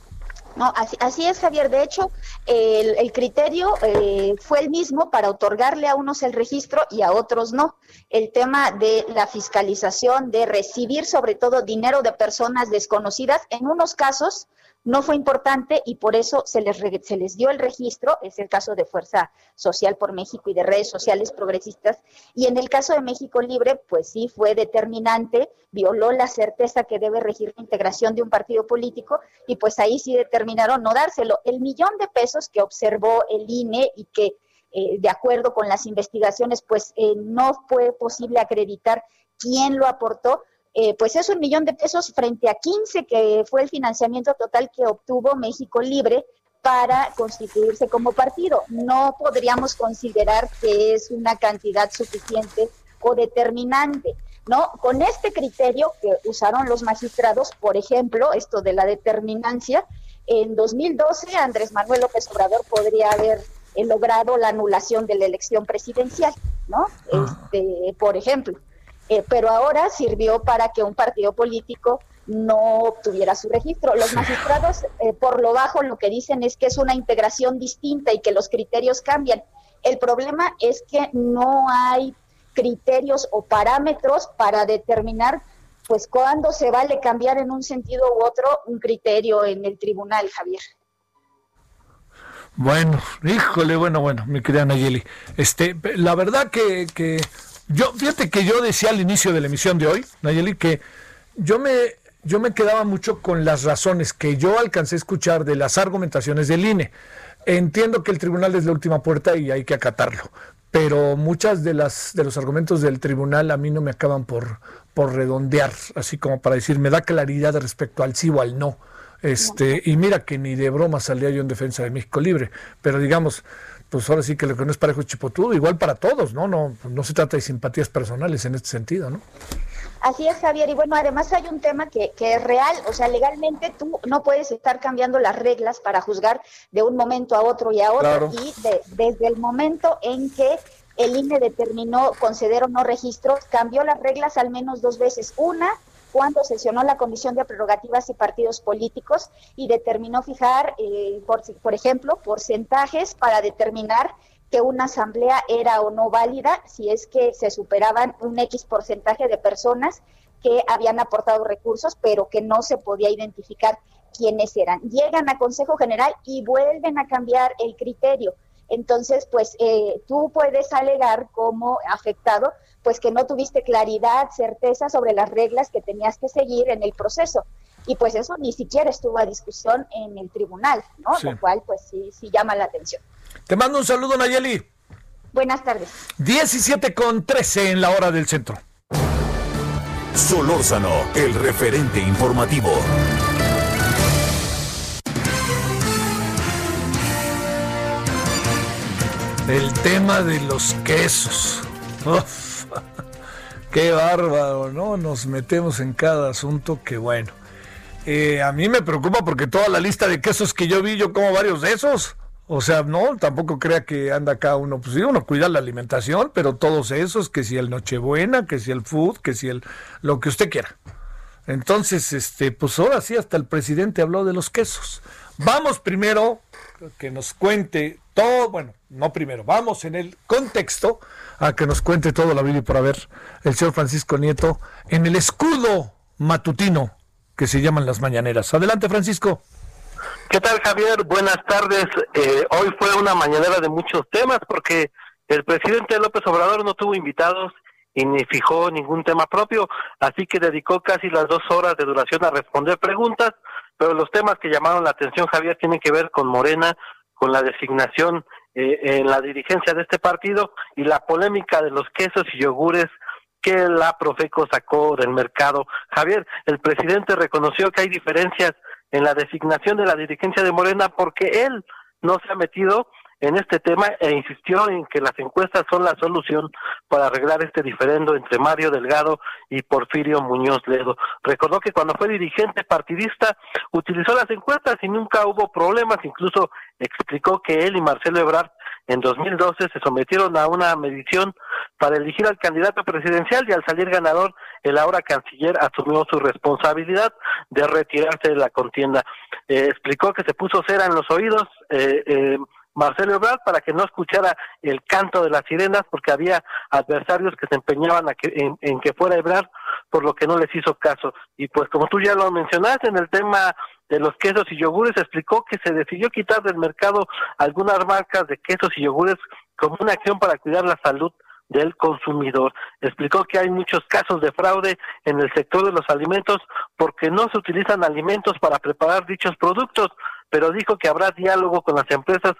Speaker 6: No, así, es, Javier. De hecho, el, criterio eh, fue el mismo para otorgarle a unos el registro y a otros no. El tema de la fiscalización, de recibir sobre todo dinero de personas desconocidas, en unos casos no fue importante y por eso se les, se les dio el registro, es el caso de Fuerza Social por México y de redes sociales progresistas, y en el caso de México Libre, pues sí fue determinante, violó la certeza que debe regir la integración de un partido político y pues ahí sí determinaron no dárselo. El millón de pesos que observó el INE y que eh, de acuerdo con las investigaciones, pues eh, no fue posible acreditar quién lo aportó, eh, pues es un millón de pesos frente a 15 que fue el financiamiento total que obtuvo México Libre para constituirse como partido. No podríamos considerar que es una cantidad suficiente o determinante. ¿no? Con este criterio que usaron los magistrados, por ejemplo, esto de la determinancia, en 2012 Andrés Manuel López Obrador podría haber eh, logrado la anulación de la elección presidencial, ¿no? Ah. Este, por ejemplo. Eh, pero ahora sirvió para que un partido político no obtuviera su registro. Los magistrados, eh, por lo bajo, lo que dicen es que es una integración distinta y que los criterios cambian. El problema es que no hay criterios o parámetros para determinar pues cuándo se vale cambiar en un sentido u otro un criterio en el tribunal, Javier.
Speaker 1: Bueno, híjole, bueno, bueno, mi querida Nayeli. Este, la verdad que, que yo, fíjate que yo decía al inicio de la emisión de hoy, Nayeli, que yo me, yo me quedaba mucho con las razones que yo alcancé a escuchar de las argumentaciones del INE. Entiendo que el tribunal es la última puerta y hay que acatarlo, pero muchas de las de los argumentos del tribunal a mí no me acaban por por redondear, así como para decir me da claridad respecto al sí o al no. Este, y mira que ni de broma salía yo en defensa de México Libre, pero digamos, pues ahora sí que lo que no es parejo es chipotudo, igual para todos, ¿no? No, no se trata de simpatías personales en este sentido, ¿no?
Speaker 6: Así es, Javier. Y bueno, además hay un tema que, que, es real. O sea, legalmente tú no puedes estar cambiando las reglas para juzgar de un momento a otro y a otro. Y desde el momento en que el INE determinó conceder o no registros, cambió las reglas al menos dos veces. Una, cuando sesionó la Comisión de Prerrogativas y Partidos Políticos y determinó fijar, eh, por, por ejemplo, porcentajes para determinar que una asamblea era o no válida si es que se superaban un X porcentaje de personas que habían aportado recursos, pero que no se podía identificar quiénes eran. Llegan a Consejo General y vuelven a cambiar el criterio. Entonces, pues eh, tú puedes alegar como afectado, pues que no tuviste claridad, certeza sobre las reglas que tenías que seguir en el proceso. Y pues eso ni siquiera estuvo a discusión en el tribunal, ¿no? Lo cual, pues sí, sí llama la atención.
Speaker 1: Te mando un saludo, Nayeli.
Speaker 6: Buenas tardes.
Speaker 1: 17 con 13 en la hora del centro.
Speaker 2: Solórzano, el referente informativo.
Speaker 1: El tema de los quesos. Qué bárbaro, ¿no? Nos metemos en cada asunto que bueno. Eh, a mí me preocupa porque toda la lista de quesos que yo vi, yo como varios de esos. O sea, no, tampoco crea que anda acá uno, pues sí, uno cuida la alimentación, pero todos esos, que si el Nochebuena, que si el food, que si el lo que usted quiera. Entonces, este, pues ahora sí, hasta el presidente habló de los quesos. Vamos primero que nos cuente todo, bueno, no primero, vamos en el contexto a que nos cuente todo la vida por haber el señor Francisco Nieto en el escudo matutino que se llaman las mañaneras. Adelante, Francisco.
Speaker 7: ¿Qué tal, Javier? Buenas tardes. Eh, hoy fue una mañanera de muchos temas porque el presidente López Obrador no tuvo invitados y ni fijó ningún tema propio, así que dedicó casi las dos horas de duración a responder preguntas, pero los temas que llamaron la atención, Javier, tienen que ver con Morena, con la designación eh, en la dirigencia de este partido y la polémica de los quesos y yogures que la Profeco sacó del mercado. Javier, el presidente reconoció que hay diferencias en la designación de la dirigencia de Morena porque él no se ha metido en este tema e insistió en que las encuestas son la solución para arreglar este diferendo entre Mario Delgado y Porfirio Muñoz Ledo. Recordó que cuando fue dirigente partidista utilizó las encuestas y nunca hubo problemas, incluso explicó que él y Marcelo Ebrard en 2012 se sometieron a una medición para elegir al candidato presidencial y al salir ganador, el ahora canciller asumió su responsabilidad de retirarse de la contienda. Eh, explicó que se puso cera en los oídos. Eh, eh, Marcelo Ebrard para que no escuchara el canto de las sirenas porque había adversarios que se empeñaban en, que fuera Ebrard por lo que no les hizo caso. Y pues como tú ya lo mencionaste en el tema de los quesos y yogures, explicó que se decidió quitar del mercado algunas marcas de quesos y yogures como una acción para cuidar la salud del consumidor. Explicó que hay muchos casos de fraude en el sector de los alimentos porque no se utilizan alimentos para preparar dichos productos, pero dijo que habrá diálogo con las empresas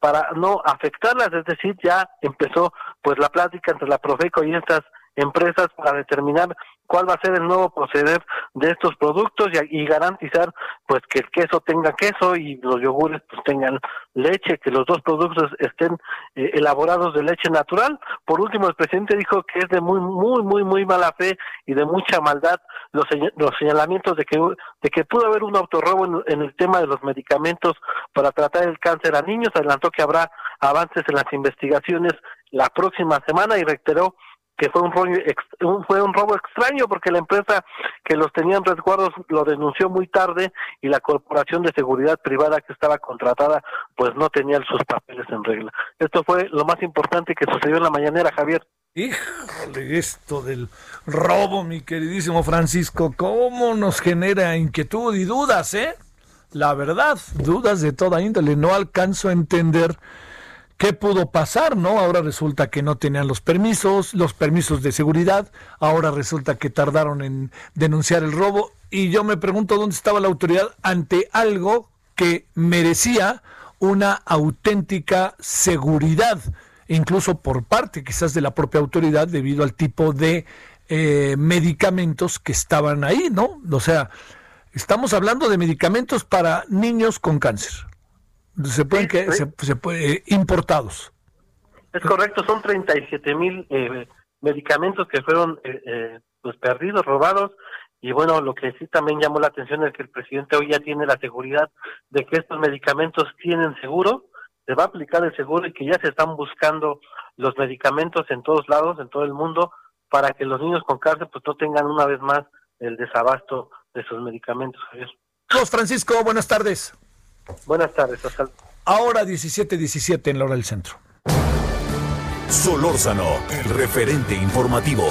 Speaker 7: para no afectarlas, es decir, ya empezó pues la plática entre la Profeco y estas empresas para determinar cuál va a ser el nuevo proceder de estos productos y, garantizar pues que el queso tenga queso y los yogures pues tengan leche, que los dos productos estén eh, elaborados de leche natural. Por último, el presidente dijo que es de muy muy muy muy mala fe y de mucha maldad los, los señalamientos de que de que pudo haber un autorrobo en, en el tema de los medicamentos para tratar el cáncer a niños. Adelantó que habrá avances en las investigaciones la próxima semana y reiteró que fue un, robo, fue un robo extraño porque la empresa que los tenía en resguardos lo denunció muy tarde y la corporación de seguridad privada que estaba contratada pues no tenía sus papeles en regla. Esto fue lo más importante que sucedió en la mañanera, Javier.
Speaker 1: Híjole, esto del robo, mi queridísimo Francisco, cómo nos genera inquietud y dudas, ¿eh? La verdad, dudas de toda índole. No alcanzo a entender ¿Qué pudo pasar? ¿No? Ahora resulta que no tenían los permisos, los permisos de seguridad, ahora resulta que tardaron en denunciar el robo y yo me pregunto dónde estaba la autoridad ante algo que merecía una auténtica seguridad, incluso por parte quizás de la propia autoridad debido al tipo de eh, medicamentos que estaban ahí, ¿no? O sea, Estamos hablando de medicamentos para niños con cáncer. Se pueden que se, puede, importados.
Speaker 7: Es correcto, son 37 mil eh, medicamentos que fueron eh, eh, pues perdidos, robados. Y bueno, lo que sí también llamó la atención es que el presidente hoy ya tiene la seguridad de que estos medicamentos tienen seguro, se va a aplicar el seguro y que ya se están buscando los medicamentos en todos lados, en todo el mundo, para que los niños con cáncer pues no tengan una vez más el desabasto de sus medicamentos, Javier.
Speaker 1: Francisco, buenas tardes.
Speaker 7: Buenas tardes, hasta
Speaker 1: Ahora 17:17 en la hora del centro.
Speaker 2: Solórzano, el referente informativo.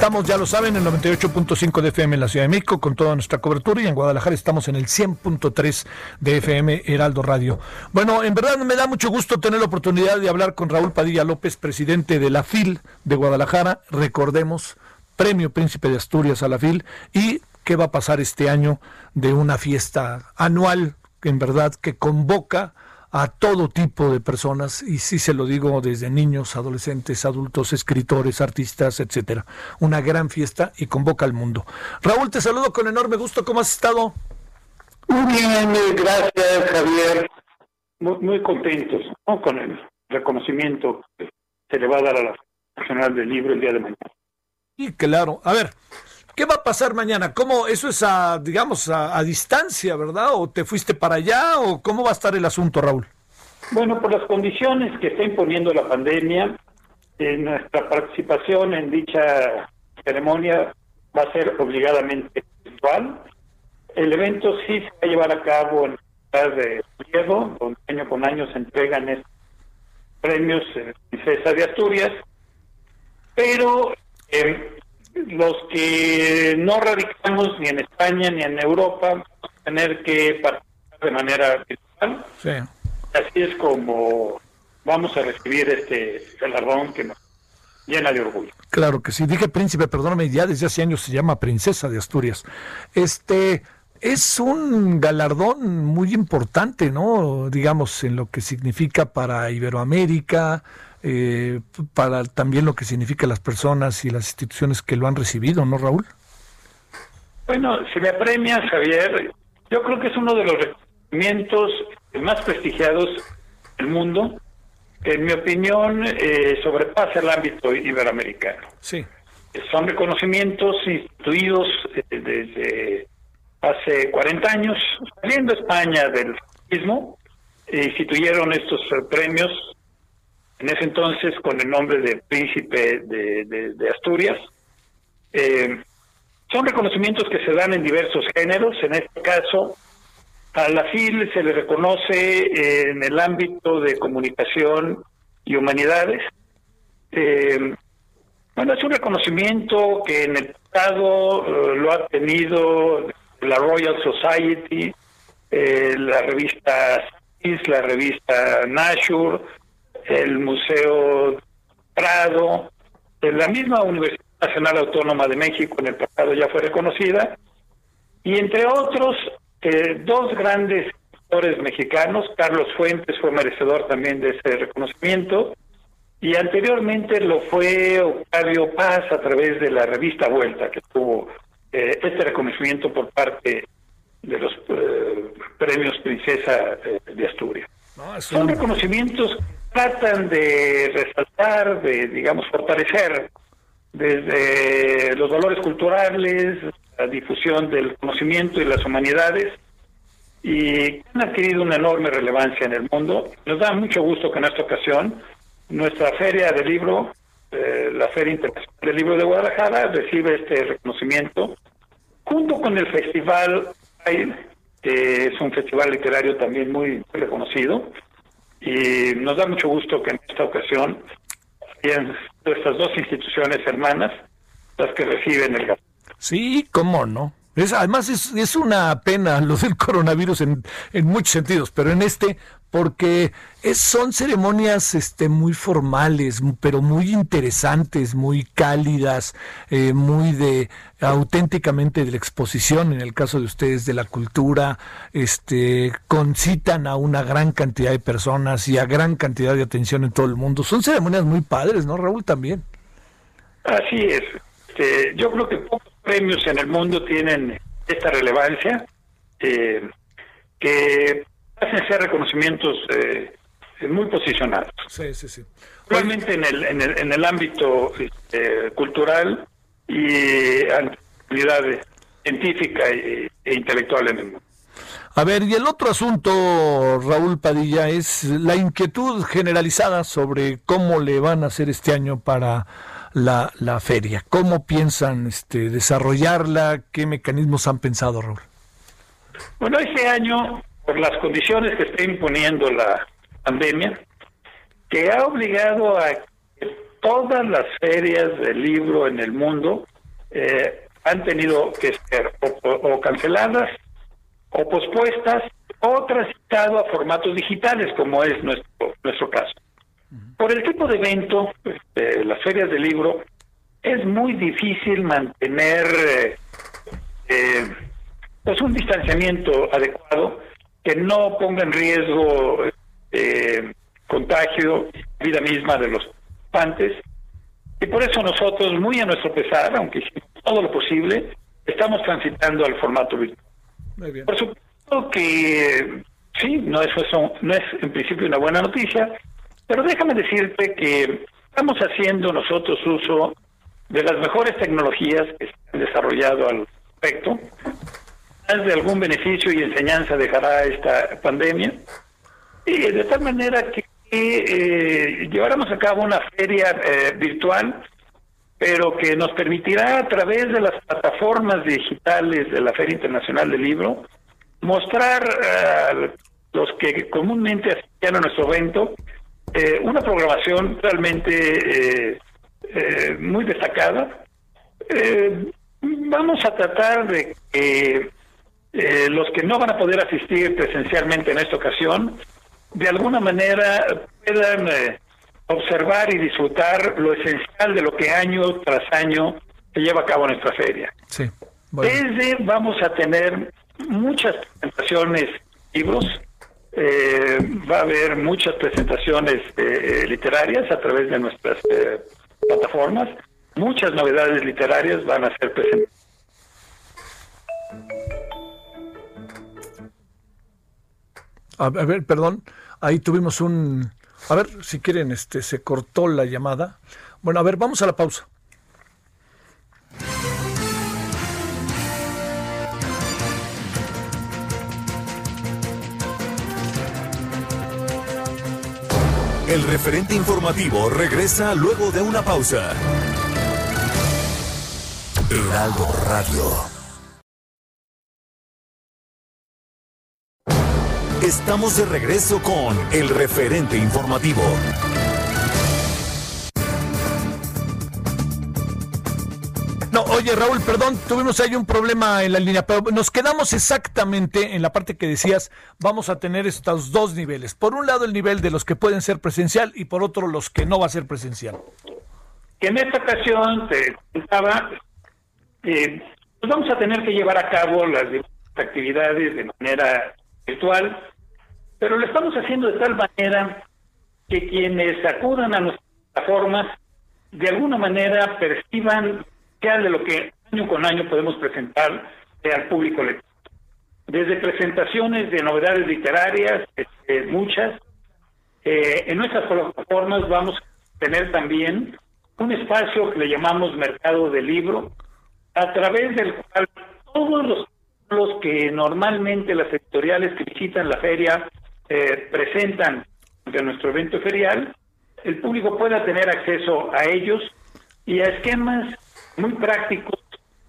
Speaker 1: Estamos, ya lo saben, en 98.5 de FM en la Ciudad de México con toda nuestra cobertura y en Guadalajara estamos en el 100.3 de FM Heraldo Radio. Bueno, en verdad me da mucho gusto tener la oportunidad de hablar con Raúl Padilla López, presidente de la FIL de Guadalajara. Recordemos, Premio Príncipe de Asturias a la FIL y qué va a pasar este año de una fiesta anual, en verdad, que convoca a todo tipo de personas, y sí se lo digo desde niños, adolescentes, adultos, escritores, artistas, etcétera. Una gran fiesta y convoca al mundo. Raúl, te saludo con enorme gusto. ¿Cómo has estado?
Speaker 8: Muy bien, gracias, Javier. Muy, muy contentos con el reconocimiento que se le va a dar a la Nacional del Libro el día de mañana.
Speaker 1: Y claro, a ver, ¿Qué va a pasar mañana? ¿Cómo eso es a, digamos, a, distancia, verdad? ¿O te fuiste para allá? ¿O cómo va a estar el asunto, Raúl?
Speaker 8: Bueno, por las condiciones que está imponiendo la pandemia, eh, nuestra participación en dicha ceremonia va a ser obligadamente virtual. El evento sí se va a llevar a cabo en la ciudad de Diego, donde año con año se entregan estos premios en Princesa de Asturias, pero eh, los que no radicamos ni en España ni en Europa vamos a tener que participar de manera virtual. Sí. Así es como vamos a recibir este galardón que nos llena de orgullo.
Speaker 1: Claro que sí. Dije príncipe, perdóname, ya desde hace años se llama princesa de Asturias. Este es un galardón muy importante, ¿no? Digamos, en lo que significa para Iberoamérica, eh, para también lo que significa las personas y las instituciones que lo han recibido, ¿no, Raúl?
Speaker 8: Bueno, si me premias, Javier, yo creo que es uno de los reconocimientos más prestigiados del mundo, que en mi opinión eh, sobrepasa el ámbito iberoamericano.
Speaker 1: Sí.
Speaker 8: Son reconocimientos instituidos eh, desde hace 40 años, saliendo España del mismo, instituyeron estos premios en ese entonces con el nombre de Príncipe de, Asturias. Eh, son reconocimientos que se dan en diversos géneros, en este caso a la FIL se le reconoce en el ámbito de comunicación y humanidades. Eh, bueno, es un reconocimiento que en el pasado eh, lo ha tenido la Royal Society, la revista CIS, la revista Nashur, el Museo Prado, la misma Universidad Nacional Autónoma de México en el pasado ya fue reconocida, y entre otros, eh, dos grandes escritores mexicanos, Carlos Fuentes fue merecedor también de ese reconocimiento, y anteriormente lo fue Octavio Paz a través de la revista Vuelta, que tuvo eh, este reconocimiento por parte de los eh, premios Princesa de Asturias. Son reconocimientos tratan de resaltar, de, digamos, fortalecer desde los valores culturales, la difusión del conocimiento y las humanidades, y han adquirido una enorme relevancia en el mundo. Nos da mucho gusto que en esta ocasión nuestra feria de libro, eh, la Feria Internacional del Libro de Guadalajara, recibe este reconocimiento, junto con el Festival que es un festival literario también muy reconocido, y nos da mucho gusto que en esta ocasión sean estas dos instituciones hermanas las que reciben el gasto.
Speaker 1: Sí, cómo no. Es, además es, es una pena lo del coronavirus en, en muchos sentidos, pero en este porque es, son ceremonias este, muy formales, pero muy interesantes, muy cálidas, eh, muy de auténticamente de la exposición, en el caso de ustedes, de la cultura, este, concitan a una gran cantidad de personas y a gran cantidad de atención en todo el mundo. Son ceremonias muy padres, ¿no, Raúl? También.
Speaker 8: Así es. Este, yo creo que pocos premios en el mundo tienen esta relevancia, eh, que hacen ser reconocimientos eh, muy posicionados.
Speaker 1: Sí, sí, sí.
Speaker 8: Realmente en el, en el, en el ámbito este, cultural y actividad científica e, e intelectual en el mundo.
Speaker 1: A ver, y el otro asunto, Raúl Padilla, es la inquietud generalizada sobre cómo le van a hacer este año para la, la feria. ¿Cómo piensan este, desarrollarla? ¿Qué mecanismos han pensado, Raúl?
Speaker 8: Bueno, este año, por las condiciones que está imponiendo la pandemia, que ha obligado a que todas las ferias del libro en el mundo eh, han tenido que ser o, o canceladas o pospuestas o transitado a formatos digitales, como es nuestro, nuestro caso. Por el tipo de evento, este, las ferias de libro, es muy difícil mantener eh, eh, pues un distanciamiento adecuado que no ponga en riesgo eh, contagio vida misma de los participantes. Y por eso nosotros, muy a nuestro pesar, aunque hicimos todo lo posible, estamos transitando al formato virtual.
Speaker 1: Muy bien.
Speaker 8: Por supuesto que sí, no es, eso, no es en principio una buena noticia, pero déjame decirte que estamos haciendo nosotros uso de las mejores tecnologías que se han desarrollado al respecto. De algún beneficio y enseñanza dejará esta pandemia. Y de tal manera que eh, lleváramos a cabo una feria eh, virtual, pero que nos permitirá a través de las plataformas digitales de la Feria Internacional del Libro mostrar a los que comúnmente asistían a nuestro evento eh, una programación realmente eh, eh, muy destacada. Eh, vamos a tratar de que eh, los que no van a poder asistir presencialmente en esta ocasión, de alguna manera puedan eh, observar y disfrutar lo esencial de lo que año tras año se lleva a cabo nuestra feria.
Speaker 1: Sí. Bueno.
Speaker 8: Desde vamos a tener muchas presentaciones libros, eh, va a haber muchas presentaciones eh, literarias a través de nuestras eh, plataformas, muchas novedades literarias van a ser presentadas.
Speaker 1: A, ver, perdón, ahí tuvimos un... A ver, si quieren, este, se cortó la llamada. Bueno, a ver, vamos a la pausa.
Speaker 2: El referente informativo regresa luego de una pausa. Heraldo Radio. Estamos de regreso con el referente informativo.
Speaker 1: No, oye Raúl, perdón, tuvimos ahí un problema en la línea, pero nos quedamos exactamente en la parte que decías, vamos a tener estos dos niveles. Por un lado el nivel de los que pueden ser presencial y por otro los que no va a ser presencial.
Speaker 8: Que en esta ocasión te contaba, eh, pues vamos a tener que llevar a cabo las actividades de manera virtual, pero lo estamos haciendo de tal manera que quienes acudan a nuestras plataformas de alguna manera perciban que de lo que año con año podemos presentar eh, al público lector. Desde presentaciones de novedades literarias, este, muchas, eh, en nuestras plataformas vamos a tener también un espacio que le llamamos Mercado del Libro, a través del cual todos los los que normalmente las editoriales que visitan la feria eh, presentan de nuestro evento ferial, el público pueda tener acceso a ellos y a esquemas muy prácticos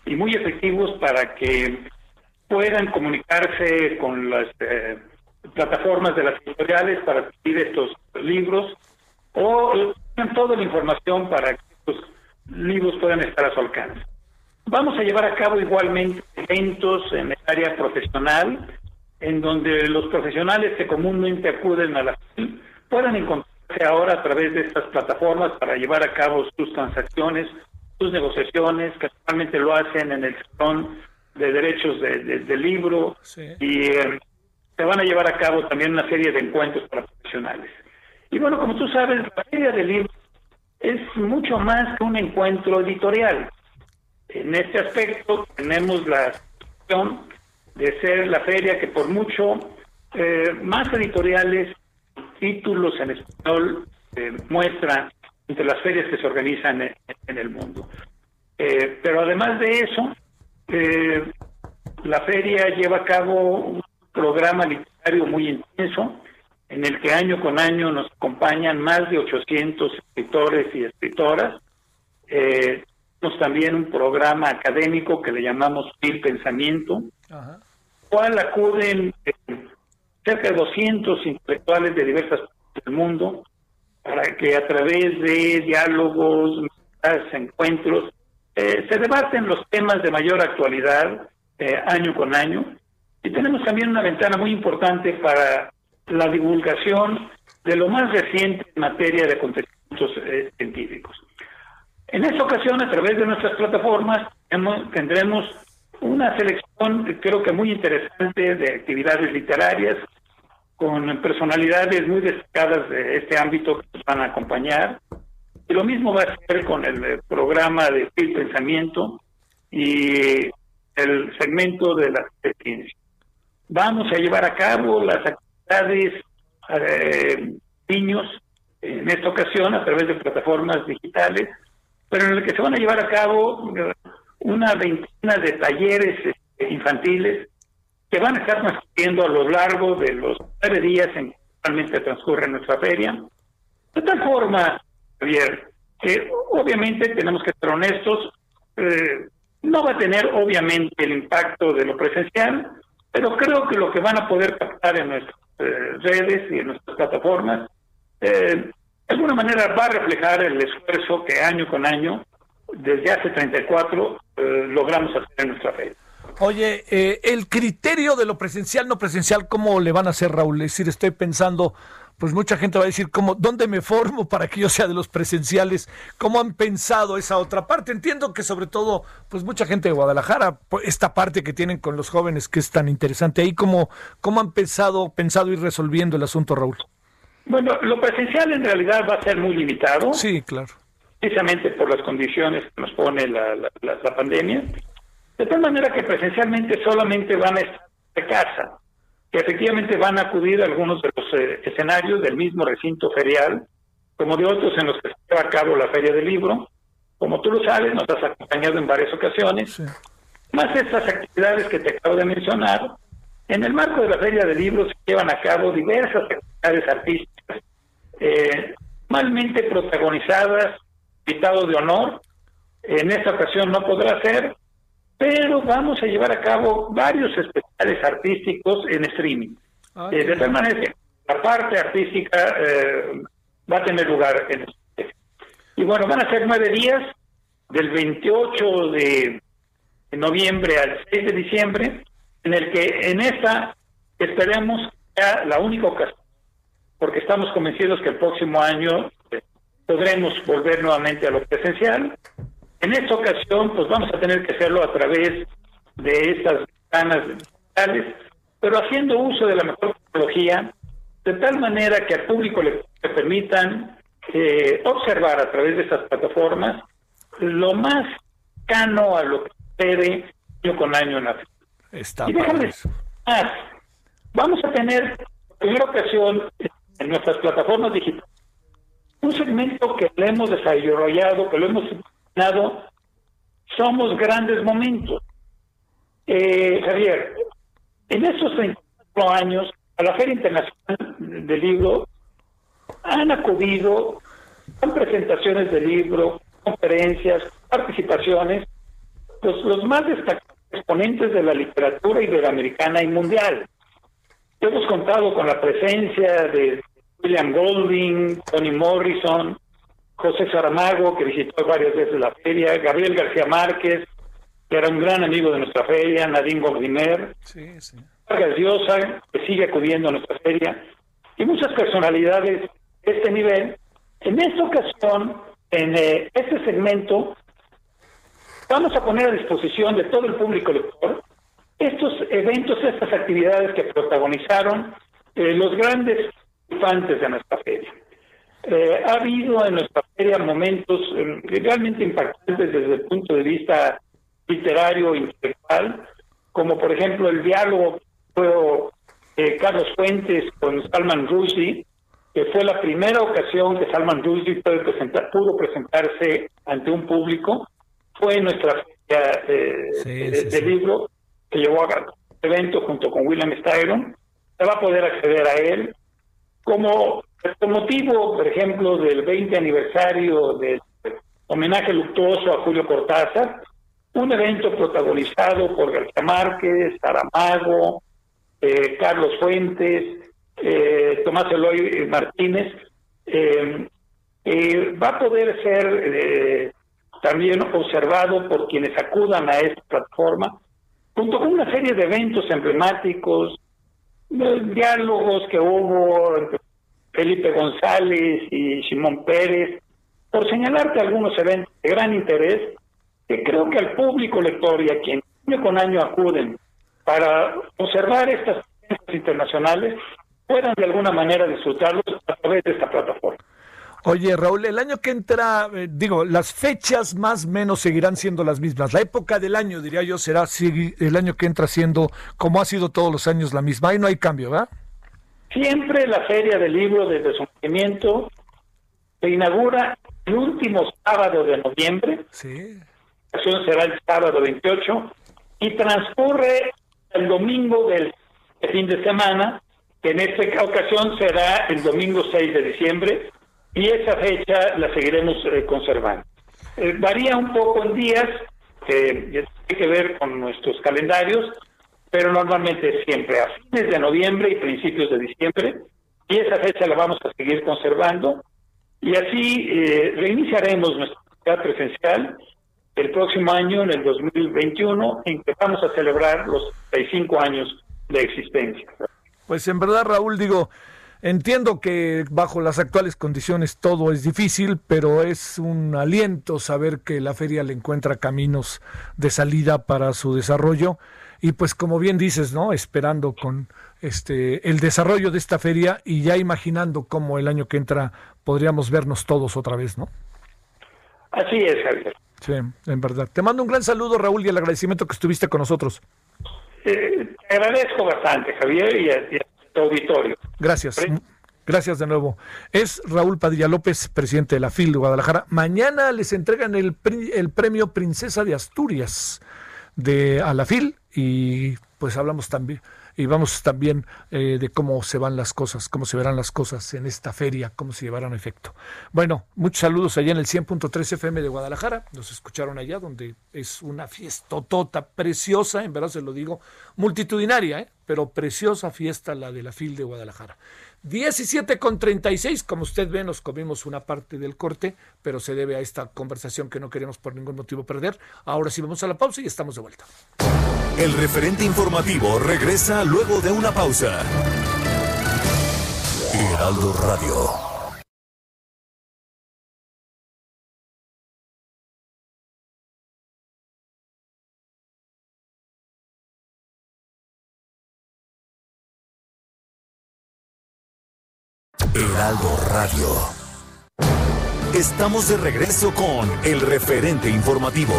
Speaker 8: y muy efectivos para que puedan comunicarse con las eh, plataformas de las editoriales para adquirir estos libros o tengan toda la información para que estos libros puedan estar a su alcance. Vamos a llevar a cabo igualmente eventos en el área profesional, en donde los profesionales que comúnmente acuden a la FIL puedan encontrarse ahora a través de estas plataformas para llevar a cabo sus transacciones, sus negociaciones, que normalmente lo hacen en el salón de derechos de, de, de libro
Speaker 1: Sí.
Speaker 8: y eh, se van a llevar a cabo también una serie de encuentros para profesionales. Y bueno, como tú sabes, la feria del libro es mucho más que un encuentro editorial. En este aspecto tenemos la opción de ser la feria que por mucho eh, más editoriales, títulos en español eh, muestra entre las ferias que se organizan en, el mundo. Eh, pero además de eso, la feria lleva a cabo un programa literario muy intenso en el que año con año nos acompañan más de 800 escritores y escritoras. También un programa académico que le llamamos El Pensamiento, Ajá. cual acuden eh, cerca de 200 intelectuales de diversas partes del mundo para que a través de diálogos, encuentros, eh, se debaten los temas de mayor actualidad eh, año con año. Y tenemos también una ventana muy importante para la divulgación de lo más reciente en materia de acontecimientos eh, científicos. En esta ocasión, a través de nuestras plataformas, tendremos una selección, creo que muy interesante, de actividades literarias con personalidades muy destacadas de este ámbito que nos van a acompañar. Y lo mismo va a ser con el eh, programa de Fil Pensamiento y el segmento de la ciencia. Vamos a llevar a cabo las actividades eh, niños, en esta ocasión a través de plataformas digitales, pero en el que se van a llevar a cabo eh, una veintena de talleres este, infantiles que van a estar transcurriendo a lo largo de los nueve días en que realmente transcurre nuestra feria. De tal forma, Javier, que obviamente tenemos que ser honestos, eh, no va a tener obviamente el impacto de lo presencial, pero creo que lo que van a poder captar en nuestro eh, redes y en nuestras plataformas, eh, de alguna manera va a reflejar el esfuerzo que año con año, desde hace 34, eh, logramos hacer en nuestra fe.
Speaker 1: Oye, el criterio de lo presencial, no presencial, ¿cómo le van a hacer, Raúl? Es decir, estoy pensando, pues mucha gente va a decir, ¿cómo, ¿dónde me formo para que yo sea de los presenciales? ¿Cómo han pensado esa otra parte? Entiendo que sobre todo, pues mucha gente de Guadalajara, esta parte que tienen con los jóvenes que es tan interesante ahí, ¿cómo, cómo han pensado, pensado ir resolviendo el asunto, Raúl?
Speaker 8: Bueno, lo presencial en realidad va a ser muy limitado.
Speaker 1: Sí, claro.
Speaker 8: Precisamente por las condiciones que nos pone la, la pandemia. De tal manera que presencialmente solamente van a estar de casa que efectivamente van a acudir a algunos de los eh, escenarios del mismo recinto ferial, como de otros en los que se lleva a cabo la Feria del Libro. Como tú lo sabes, nos has acompañado en varias ocasiones. Más estas actividades que te acabo de mencionar, en el marco de la Feria del Libro se llevan a cabo diversas actividades artísticas, eh, protagonizadas, invitado de honor. En esta ocasión no podrá ser, pero vamos a llevar a cabo varios especiales artísticos en streaming. Ah, eh, de tal manera que la parte artística eh, va a tener lugar en. Y bueno, van a ser nueve días, del 28 de noviembre al 6 de diciembre, en el que en esta esperemos sea la única ocasión, porque estamos convencidos que el próximo año eh, podremos volver nuevamente a lo presencial. En esta ocasión, pues vamos a tener que hacerlo a través de estas ventanas digitales, pero haciendo uso de la mejor tecnología, de tal manera que al público le, permitan eh, observar a través de estas plataformas lo más cano a lo que sucede año con año en la
Speaker 1: Está
Speaker 8: y déjame más, vamos a tener por primera ocasión en nuestras plataformas digitales un segmento que le hemos desarrollado, que lo hemos somos grandes momentos. Eh, Javier, en estos 24 años, a la Feria Internacional del Libro han acudido, con presentaciones de libro, conferencias, participaciones, los, los más destacados exponentes de la literatura iberoamericana y mundial. Hemos contado con la presencia de William Golding, Tony Morrison, José Saramago, que visitó varias veces la feria, Gabriel García Márquez, que era un gran amigo de nuestra feria, Nadine Gordimer, sí, sí. Vargas Llosa, que sigue acudiendo a nuestra feria, y muchas personalidades de este nivel. En esta ocasión, en eh, este segmento, vamos a poner a disposición de todo el público lector estos eventos, estas actividades que protagonizaron eh, los grandes infantes de nuestra feria. Eh, ha habido en nuestra feria momentos eh, realmente impactantes desde el punto de vista literario intelectual, como por ejemplo el diálogo eh, Carlos Fuentes con Salman Rushdie, que fue la primera ocasión que Salman Rushdie pudo, presentar, pudo presentarse ante un público, fue nuestra feria de, libro que llevó a cabo evento junto con William Styron, se va a poder acceder a él. Como con motivo, por ejemplo, del 20 aniversario del homenaje luctuoso a Julio Cortázar, un evento protagonizado por García Márquez, Saramago, eh, Carlos Fuentes, eh, Tomás Eloy Martínez, eh, va a poder ser también observado por quienes acudan a esta plataforma, junto con una serie de eventos emblemáticos, diálogos que hubo entre Felipe González y Simón Pérez, por señalarte algunos eventos de gran interés que creo que al público lector y a quien año con año acuden para observar estas internacionales puedan de alguna manera disfrutarlos a través de esta plataforma.
Speaker 1: Oye, Raúl, el año que entra, eh, digo, las fechas más o menos seguirán siendo las mismas. La época del año, diría yo, será el año que entra siendo, como ha sido todos los años, la misma. Ahí no hay cambio, ¿verdad?
Speaker 8: Siempre la Feria del Libro de su se inaugura el último sábado de noviembre. Sí. La ocasión será el sábado 28 y transcurre el domingo del fin de semana, que en esta ocasión será el domingo 6 de diciembre, y esa fecha la seguiremos eh, conservando. Eh, varía un poco en días, que tiene que ver con nuestros calendarios, pero normalmente siempre a fines de noviembre y principios de diciembre, y esa fecha la vamos a seguir conservando, y así eh, reiniciaremos nuestra actividad presencial el próximo año, en el 2021, en que vamos a celebrar los 65 años de existencia.
Speaker 1: Pues en verdad, Raúl, digo, entiendo que bajo las actuales condiciones todo es difícil, pero es un aliento saber que la feria le encuentra caminos de salida para su desarrollo y pues como bien dices, ¿no? Esperando con este el desarrollo de esta feria y ya imaginando cómo el año que entra podríamos vernos todos otra vez, ¿no?
Speaker 8: Así es, Javier.
Speaker 1: Sí, en verdad. Te mando un gran saludo, Raúl, y el agradecimiento que estuviste con nosotros.
Speaker 8: Eh, te agradezco bastante, Javier, y a, tu auditorio.
Speaker 1: Gracias. Gracias de nuevo. Es Raúl Padilla López, presidente de la FIL de Guadalajara. Mañana les entregan el, el premio Princesa de Asturias de a la FIL y pues hablamos también y vamos también eh, de cómo se van las cosas, cómo se verán las cosas en esta feria, cómo se llevarán a efecto. Bueno, muchos saludos allá en el 100.3 FM de Guadalajara, nos escucharon allá donde es una fiesta tota preciosa, en verdad se lo digo, multitudinaria, ¿eh? pero preciosa fiesta la de la FIL de Guadalajara. 17 con 36, como usted ve, nos comimos una parte del corte, pero se debe a esta conversación que no queremos por ningún motivo perder. Ahora sí vamos a la pausa y estamos de vuelta.
Speaker 2: El referente informativo regresa luego de una pausa. Heraldo Radio. Heraldo Radio. Estamos de regreso con el referente informativo.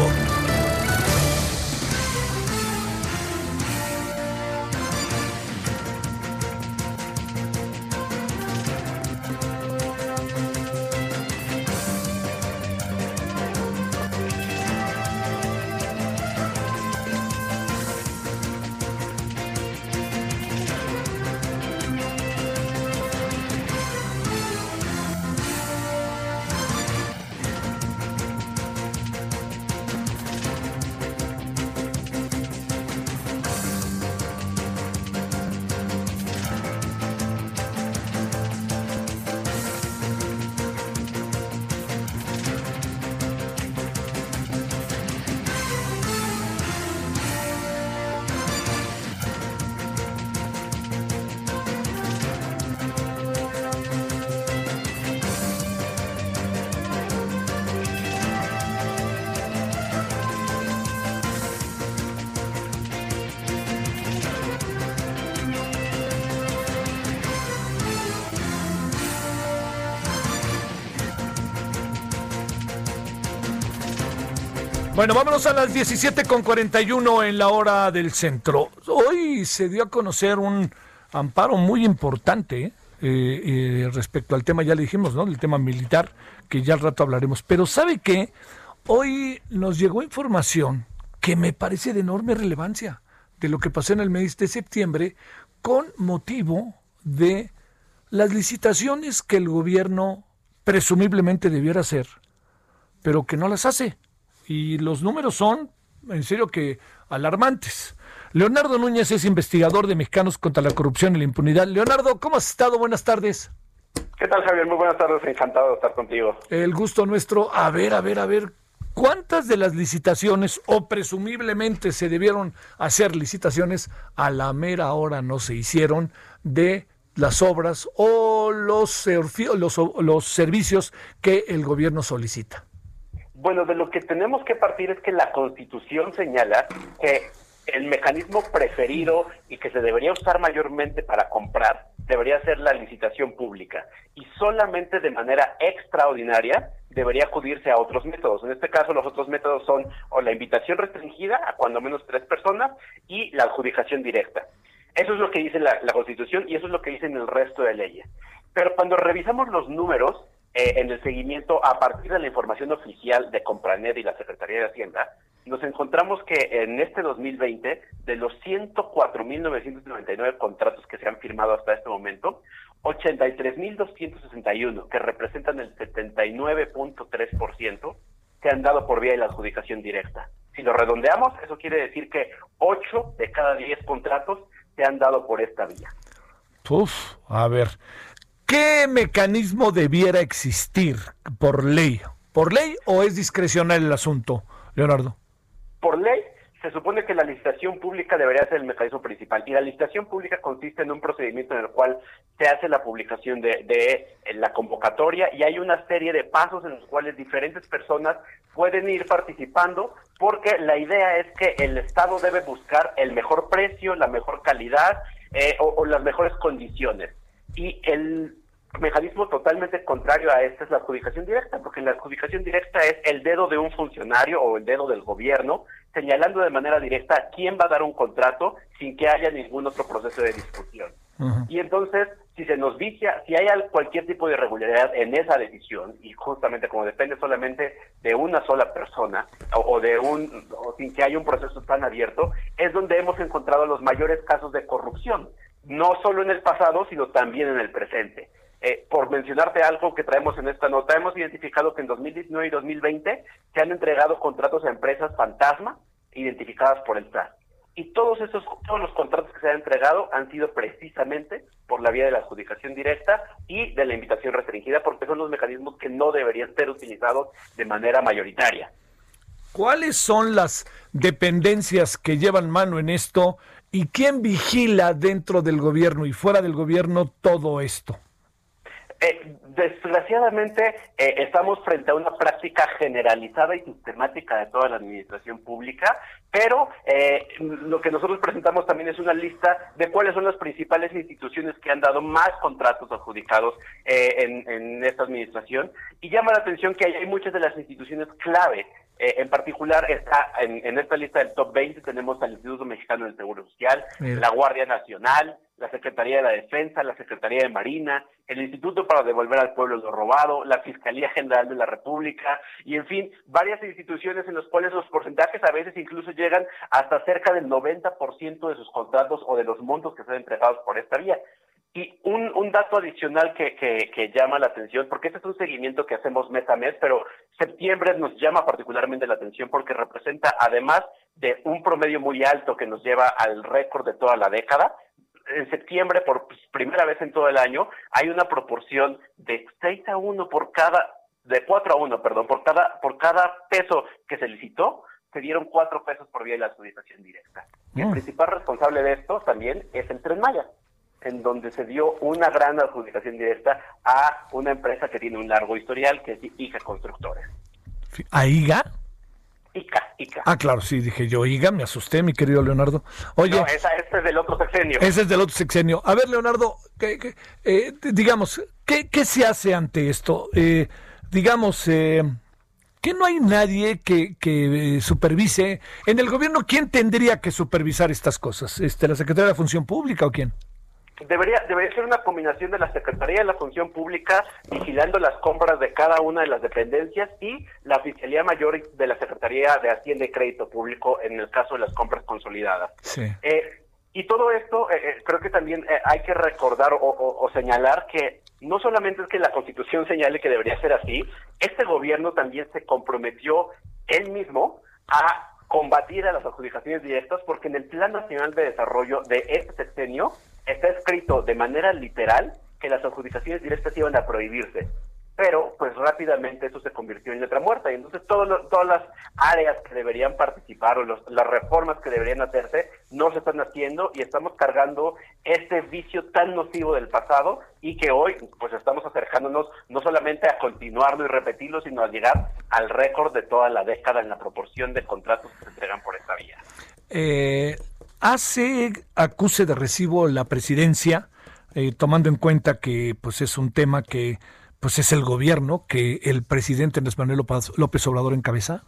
Speaker 1: A las 17 con 41 en la hora del centro. Hoy se dio a conocer un amparo muy importante ¿eh? Eh, respecto al tema, ya le dijimos, ¿no? El tema militar, que ya al rato hablaremos. Pero ¿sabe qué? Hoy nos llegó información que me parece de enorme relevancia de lo que pasó en el mes de septiembre con motivo de las licitaciones que el gobierno presumiblemente debiera hacer, pero que no las hace y los números son, en serio, que alarmantes. Leonardo Núñez es investigador de Mexicanos contra la Corrupción y la Impunidad. Leonardo, ¿cómo has estado? Buenas tardes.
Speaker 9: ¿Qué tal, Javier? Muy buenas tardes, encantado de estar contigo.
Speaker 1: El gusto nuestro. A ver, a ver, a ver. ¿Cuántas de las licitaciones o presumiblemente se debieron hacer licitaciones a la mera hora no se hicieron de las obras o los, los, los servicios que el gobierno solicita?
Speaker 9: Bueno, de lo que tenemos que partir es que la Constitución señala que el mecanismo preferido y que se debería usar mayormente para comprar debería ser la licitación pública y solamente de manera extraordinaria debería acudirse a otros métodos. En este caso, los otros métodos son o la invitación restringida a cuando menos tres personas y la adjudicación directa. Eso es lo que dice la, la Constitución y eso es lo que dicen el resto de leyes. Pero cuando revisamos los números, eh, en el seguimiento a partir de la información oficial de Compranet y la Secretaría de Hacienda, nos encontramos que en este 2020, de los 104.999 contratos que se han firmado hasta este momento, 83.261, que representan el 79.3%, se han dado por vía de la adjudicación directa. Si lo redondeamos, eso quiere decir que 8 de cada 10 contratos se han dado por esta vía.
Speaker 1: Uf, a ver, ¿Qué mecanismo debiera existir por ley? ¿Por ley o es discrecional el asunto, Leonardo?
Speaker 9: Por ley, se supone que la licitación pública debería ser el mecanismo principal y la licitación pública consiste en un procedimiento en el cual se hace la publicación de, la convocatoria y hay una serie de pasos en los cuales diferentes personas pueden ir participando porque la idea es que el Estado debe buscar el mejor precio, la mejor calidad eh, o las mejores condiciones. Y el mecanismo totalmente contrario a esta es la adjudicación directa, porque la adjudicación directa es el dedo de un funcionario o el dedo del gobierno señalando de manera directa quién va a dar un contrato sin que haya ningún otro proceso de discusión. Y entonces, si se nos vicia, si hay cualquier tipo de irregularidad en esa decisión, y justamente como depende solamente de una sola persona, o, de un, o sin que haya un proceso tan abierto, es donde hemos encontrado los mayores casos de corrupción, no solo en el pasado, sino también en el presente. Eh, por mencionarte algo que traemos en esta nota, hemos identificado que en 2019 y 2020 se han entregado contratos a empresas fantasma identificadas por el TAS. Y todos esos, todos los contratos que se han entregado han sido precisamente por la vía de la adjudicación directa y de la invitación restringida, porque son los mecanismos que no deberían ser utilizados de manera mayoritaria.
Speaker 1: ¿Cuáles son las dependencias que llevan mano en esto y quién vigila dentro del gobierno y fuera del gobierno todo esto?
Speaker 9: Eh, desgraciadamente eh, estamos frente a una práctica generalizada y sistemática de toda la administración pública, pero eh, lo que nosotros presentamos también es una lista de cuáles son las principales instituciones que han dado más contratos adjudicados en, en, esta administración. Y llama la atención que hay muchas de las instituciones clave. Eh, en particular, está en, esta lista del top 20 tenemos al Instituto Mexicano del Seguro Social, la Guardia Nacional, la Secretaría de la Defensa, la Secretaría de Marina, el Instituto para Devolver al Pueblo lo Robado, la Fiscalía General de la República y, en fin, varias instituciones en las cuales los porcentajes a veces incluso llegan hasta cerca del 90% de sus contratos o de los montos que son entregados por esta vía. Y un, un dato adicional que, que, llama la atención, porque este es un seguimiento que hacemos mes a mes, pero septiembre nos llama particularmente la atención porque representa, además de un promedio muy alto que nos lleva al récord de toda la década, en septiembre, por primera vez en todo el año, hay una proporción de 6 a 1 por cada, de 4 a 1, perdón, por cada, por cada peso que se licitó, se dieron 4 pesos por vía de la adjudicación directa. Y el mm. principal responsable de esto también es el Tren Maya en donde se dio una gran adjudicación directa a una empresa que tiene un largo historial, que es ICA Constructores.
Speaker 1: ¿A IGA?
Speaker 9: ICA, ICA.
Speaker 1: Ah, claro, sí, dije yo, IGA, me asusté, mi querido Leonardo. Oye,
Speaker 9: no, esa, este es del otro sexenio.
Speaker 1: Ese es del otro sexenio. A ver, Leonardo, ¿qué, eh, digamos, ¿qué, ¿qué, se hace ante esto? Eh, digamos, eh, ¿qué no hay nadie que, que supervise? En el gobierno, ¿quién tendría que supervisar estas cosas? Este, ¿La Secretaría de la Función Pública o quién?
Speaker 9: Debería, debería ser una combinación de la Secretaría de la Función Pública vigilando las compras de cada una de las dependencias y la Oficialía Mayor de la Secretaría de Hacienda y Crédito Público en el caso de las compras consolidadas.
Speaker 1: Sí.
Speaker 9: Eh, y todo esto, eh, eh, creo que también eh, hay que recordar o, o, o, señalar que no solamente es que la Constitución señale que debería ser así, este gobierno también se comprometió él mismo a combatir a las adjudicaciones directas porque en el Plan Nacional de Desarrollo de este sexenio está escrito de manera literal que las adjudicaciones directas iban a prohibirse pero pues rápidamente eso se convirtió en letra muerta y entonces todo lo, todas las áreas que deberían participar o los, las reformas que deberían hacerse no se están haciendo y estamos cargando este vicio tan nocivo del pasado y que hoy pues estamos acercándonos no solamente a continuarlo y repetirlo sino a llegar al récord de toda la década en la proporción de contratos que se entregan por esta vía.
Speaker 1: Eh, ¿Hace acuse de recibo la presidencia eh, tomando en cuenta que pues es un tema que pues es el gobierno que el presidente Andrés Manuel López Obrador encabeza?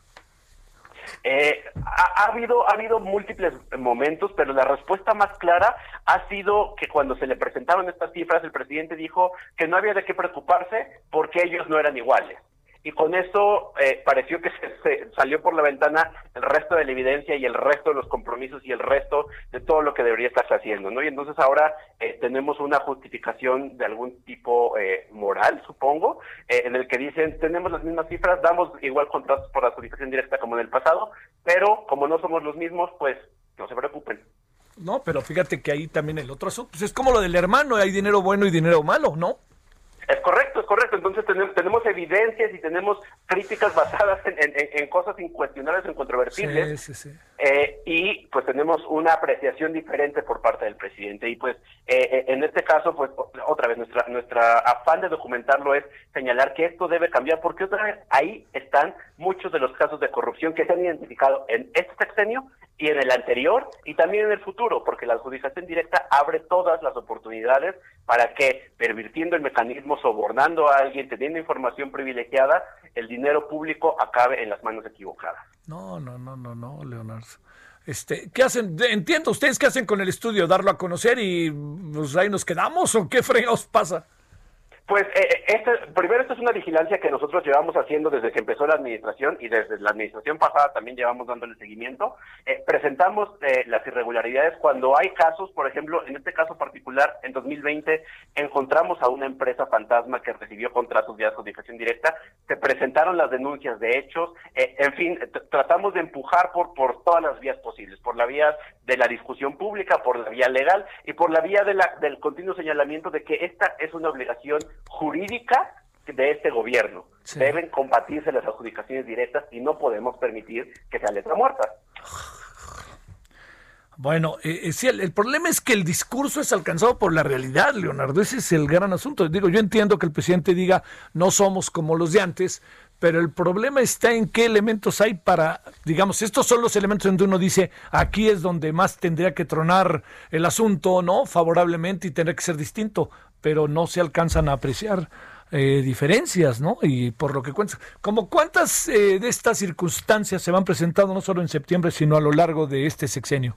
Speaker 9: Eh, ha, ha, habido ha habido múltiples momentos, pero la respuesta más clara ha sido que cuando se le presentaron estas cifras, el presidente dijo que no había de qué preocuparse porque ellos no eran iguales y con eso eh, pareció que se, se, salió por la ventana el resto de la evidencia y el resto de los compromisos y el resto de todo lo que debería estarse haciendo, ¿no? Y entonces ahora eh, tenemos una justificación de algún tipo eh, moral, supongo, eh, en el que dicen, tenemos las mismas cifras, damos igual contratos por adjudicación directa como en el pasado, pero como no somos los mismos, pues no se preocupen.
Speaker 1: No, pero fíjate que ahí también el otro asunto, pues es como lo del hermano, hay dinero bueno y dinero malo, ¿no?
Speaker 9: Es correcto, es correcto. Entonces tenemos, tenemos evidencias y tenemos críticas basadas en, en, en cosas incuestionables, incontrovertibles.
Speaker 1: Sí, sí, sí.
Speaker 9: Eh, y pues tenemos una apreciación diferente por parte del presidente. Y pues eh, en este caso, pues otra vez, nuestra, nuestra afán de documentarlo es señalar que esto debe cambiar, porque otra vez ahí están muchos de los casos de corrupción que se han identificado en este sexenio y en el anterior y también en el futuro, porque la adjudicación directa abre todas las oportunidades para que, pervirtiendo el mecanismo, sobornando a alguien, teniendo información privilegiada, el dinero público acabe en las manos equivocadas.
Speaker 1: No, no, no, no, no, Leonardo. Este, ¿qué hacen? Entiendo, ¿ustedes qué hacen con el estudio? ¿Darlo a conocer y pues ahí nos quedamos o qué fregados pasa?
Speaker 9: Pues eh, este, primero esto es una vigilancia que nosotros llevamos haciendo desde que empezó la administración y desde la administración pasada también llevamos dándole seguimiento. Eh, presentamos eh, las irregularidades. Cuando hay casos, por ejemplo, en este caso particular, en 2020 encontramos a una empresa fantasma que recibió contratos de adjudicación directa, se presentaron las denuncias de hechos, en fin, tratamos de empujar por, por todas las vías posibles, por la vía de la discusión pública, por la vía legal y por la vía de la, del continuo señalamiento de que esta es una obligación jurídica de este gobierno. Sí. Deben combatirse las adjudicaciones directas y no podemos permitir que sea letra muerta.
Speaker 1: Bueno, eh, sí, el, el, problema es que el discurso es alcanzado por la realidad, Leonardo. Ese es el gran asunto. Digo, yo entiendo que el presidente diga no somos como los de antes, pero el problema está en qué elementos hay para, digamos, estos son los elementos donde uno dice, aquí es donde más tendría que tronar el asunto, ¿no? Favorablemente y tendría que ser distinto, pero no se alcanzan a apreciar eh, diferencias, ¿no? Y por lo que cuentas, como cuántas eh, de estas circunstancias se van presentando no solo en septiembre, sino a lo largo de este sexenio.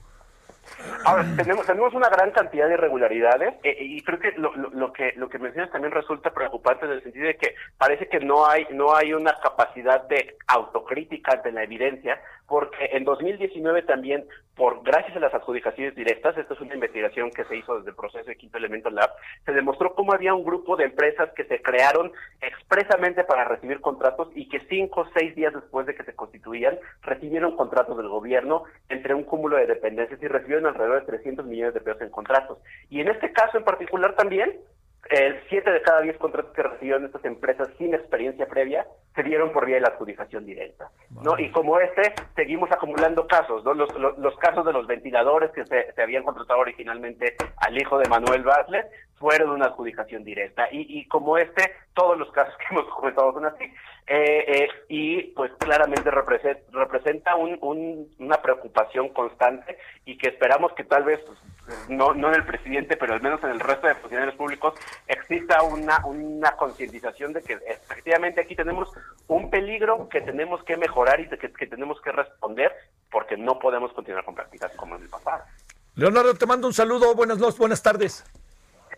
Speaker 9: Ahora, tenemos, tenemos una gran cantidad de irregularidades eh, y creo que lo, lo, lo, que lo que mencionas también resulta preocupante en el sentido de que parece que no hay no hay una capacidad de autocrítica de la evidencia porque en 2019 también por gracias a las adjudicaciones directas, esta es una investigación que se hizo desde el proceso de Quinto Elemento Lab, se demostró cómo había un grupo de empresas que se crearon expresamente para recibir contratos y que cinco o seis días después de que se constituían recibieron contratos del gobierno entre un cúmulo de dependencias y recibieron alrededor de 300 millones de pesos en contratos. Y en este caso en particular también, el siete de cada diez contratos que recibieron estas empresas sin experiencia previa se dieron por vía de la adjudicación directa, ¿no? Y como este, seguimos acumulando casos, ¿no? Los, los, los casos de los ventiladores que se, se, habían contratado originalmente al hijo de Manuel Basler fueron una adjudicación directa. Y, y como este, todos los casos que hemos comentado son así. Eh, eh, y pues claramente representa, un, una preocupación constante y que esperamos que tal vez, pues, no, no en el presidente, pero al menos en el resto de funcionarios públicos, exista una, una concientización de que efectivamente aquí tenemos un peligro que tenemos que mejorar y que, que tenemos que responder porque no podemos continuar con prácticas como en el pasado.
Speaker 1: Leonardo, te mando un saludo, buenas noches, buenas tardes.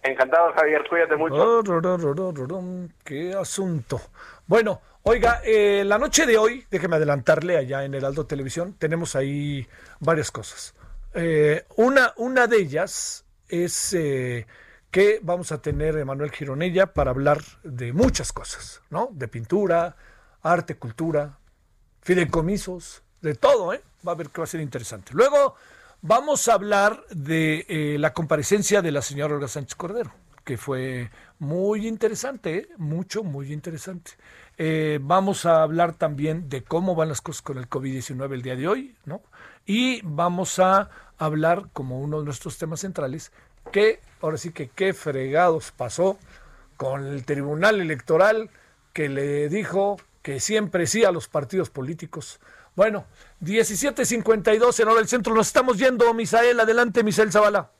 Speaker 9: Encantado, Javier, cuídate mucho.
Speaker 1: Qué asunto. Bueno, oiga, eh, la noche de hoy, déjeme adelantarle allá en Heraldo Televisión, tenemos ahí varias cosas. Eh, una, una de ellas es eh, que vamos a tener a Manuel Gironella para hablar de muchas cosas, ¿no? De pintura, arte, cultura, fideicomisos, de todo, ¿eh? Va a ver que va a ser interesante. Luego vamos a hablar de eh, la comparecencia de la señora Olga Sánchez Cordero, que fue muy interesante, ¿eh? mucho, muy interesante. Eh, vamos a hablar también de cómo van las cosas con el COVID-19 el día de hoy, ¿no? Y vamos a hablar, como uno de nuestros temas centrales, que ahora sí que qué fregados pasó con el Tribunal Electoral que le dijo que siempre sí a los partidos políticos. Bueno, 17.52 en hora del centro. Nos estamos yendo, Misael. Adelante, Misael Zavala.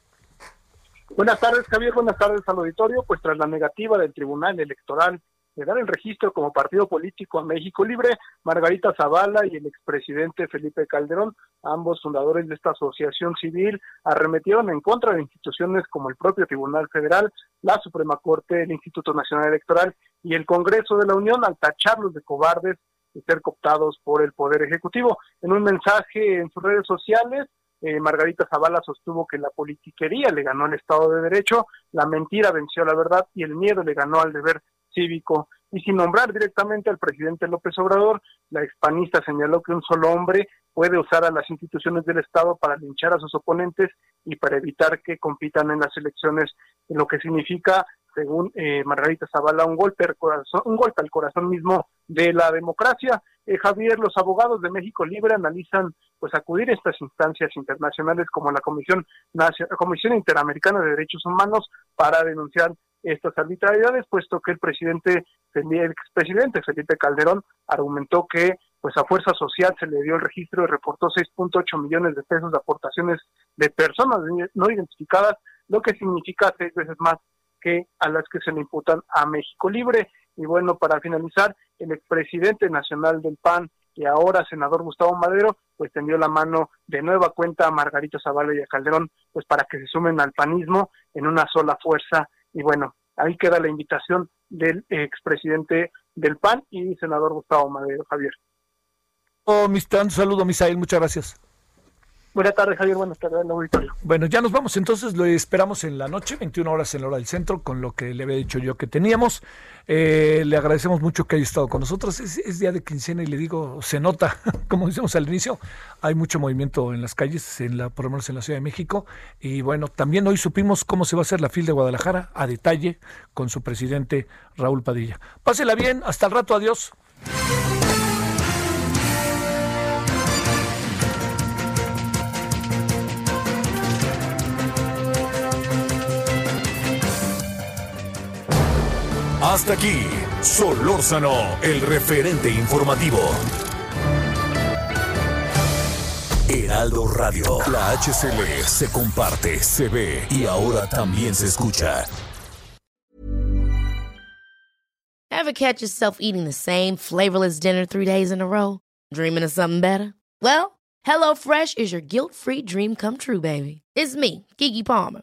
Speaker 10: Buenas tardes, Javier. Buenas tardes al auditorio. Pues tras la negativa del Tribunal Electoral de el registro como partido político a México Libre, Margarita Zavala y el expresidente Felipe Calderón, ambos fundadores de esta asociación civil, arremetieron en contra de instituciones como el propio Tribunal Federal, la Suprema Corte, el Instituto Nacional Electoral y el Congreso de la Unión al tacharlos de cobardes y ser cooptados por el Poder Ejecutivo. En un mensaje en sus redes sociales, eh, Margarita Zavala sostuvo que la politiquería le ganó al Estado de Derecho, la mentira venció a la verdad y el miedo le ganó al deber cívico. Y sin nombrar directamente al presidente López Obrador, la expanista señaló que un solo hombre puede usar a las instituciones del Estado para linchar a sus oponentes y para evitar que compitan en las elecciones, lo que significa según eh, Margarita Zavala, un golpe, al corazón, un golpe al corazón mismo de la democracia. Eh, Javier, los abogados de México Libre analizan pues acudir a estas instancias internacionales como la Comisión, la Comisión Interamericana de Derechos Humanos para denunciar estas arbitrariedades, puesto que el presidente, el expresidente Felipe Calderón argumentó que pues a Fuerza Social se le dio el registro y reportó 6.8 millones de pesos de aportaciones de personas no identificadas, lo que significa seis veces más que a las que se le imputan a México Libre. Y bueno, para finalizar, el expresidente nacional del PAN y ahora senador Gustavo Madero, pues tendió la mano de nueva cuenta a Margarito Zavala y a Calderón, pues para que se sumen al panismo en una sola fuerza. Y bueno, ahí queda la invitación del expresidente del PAN y senador Gustavo Madero, Javier.
Speaker 1: Oh, un saludo, Misael, muchas gracias.
Speaker 10: Buenas tardes, Javier. Buenas tardes, auditorio.
Speaker 1: Bueno, ya nos vamos entonces. Lo esperamos en la noche, 21 horas en la hora del centro, con lo que le había dicho yo que teníamos. Eh, le agradecemos mucho que haya estado con nosotros. Es, día de quincena y le digo, se nota, como decimos al inicio, hay mucho movimiento en las calles, en la, por lo menos en la Ciudad de México. Y bueno, también hoy supimos cómo se va a hacer la fila de Guadalajara a detalle con su presidente Raúl Padilla. Pásela bien, hasta el rato, adiós.
Speaker 2: Hasta aquí, Solórzano, el referente informativo. Heraldo Radio, la HCL se comparte, se ve y ahora también se escucha.
Speaker 11: Ever catch yourself eating the same flavorless dinner three days in a row? Dreaming of something better? Well, HelloFresh is your guilt-free dream come true, baby. It's me, Kiki Palmer.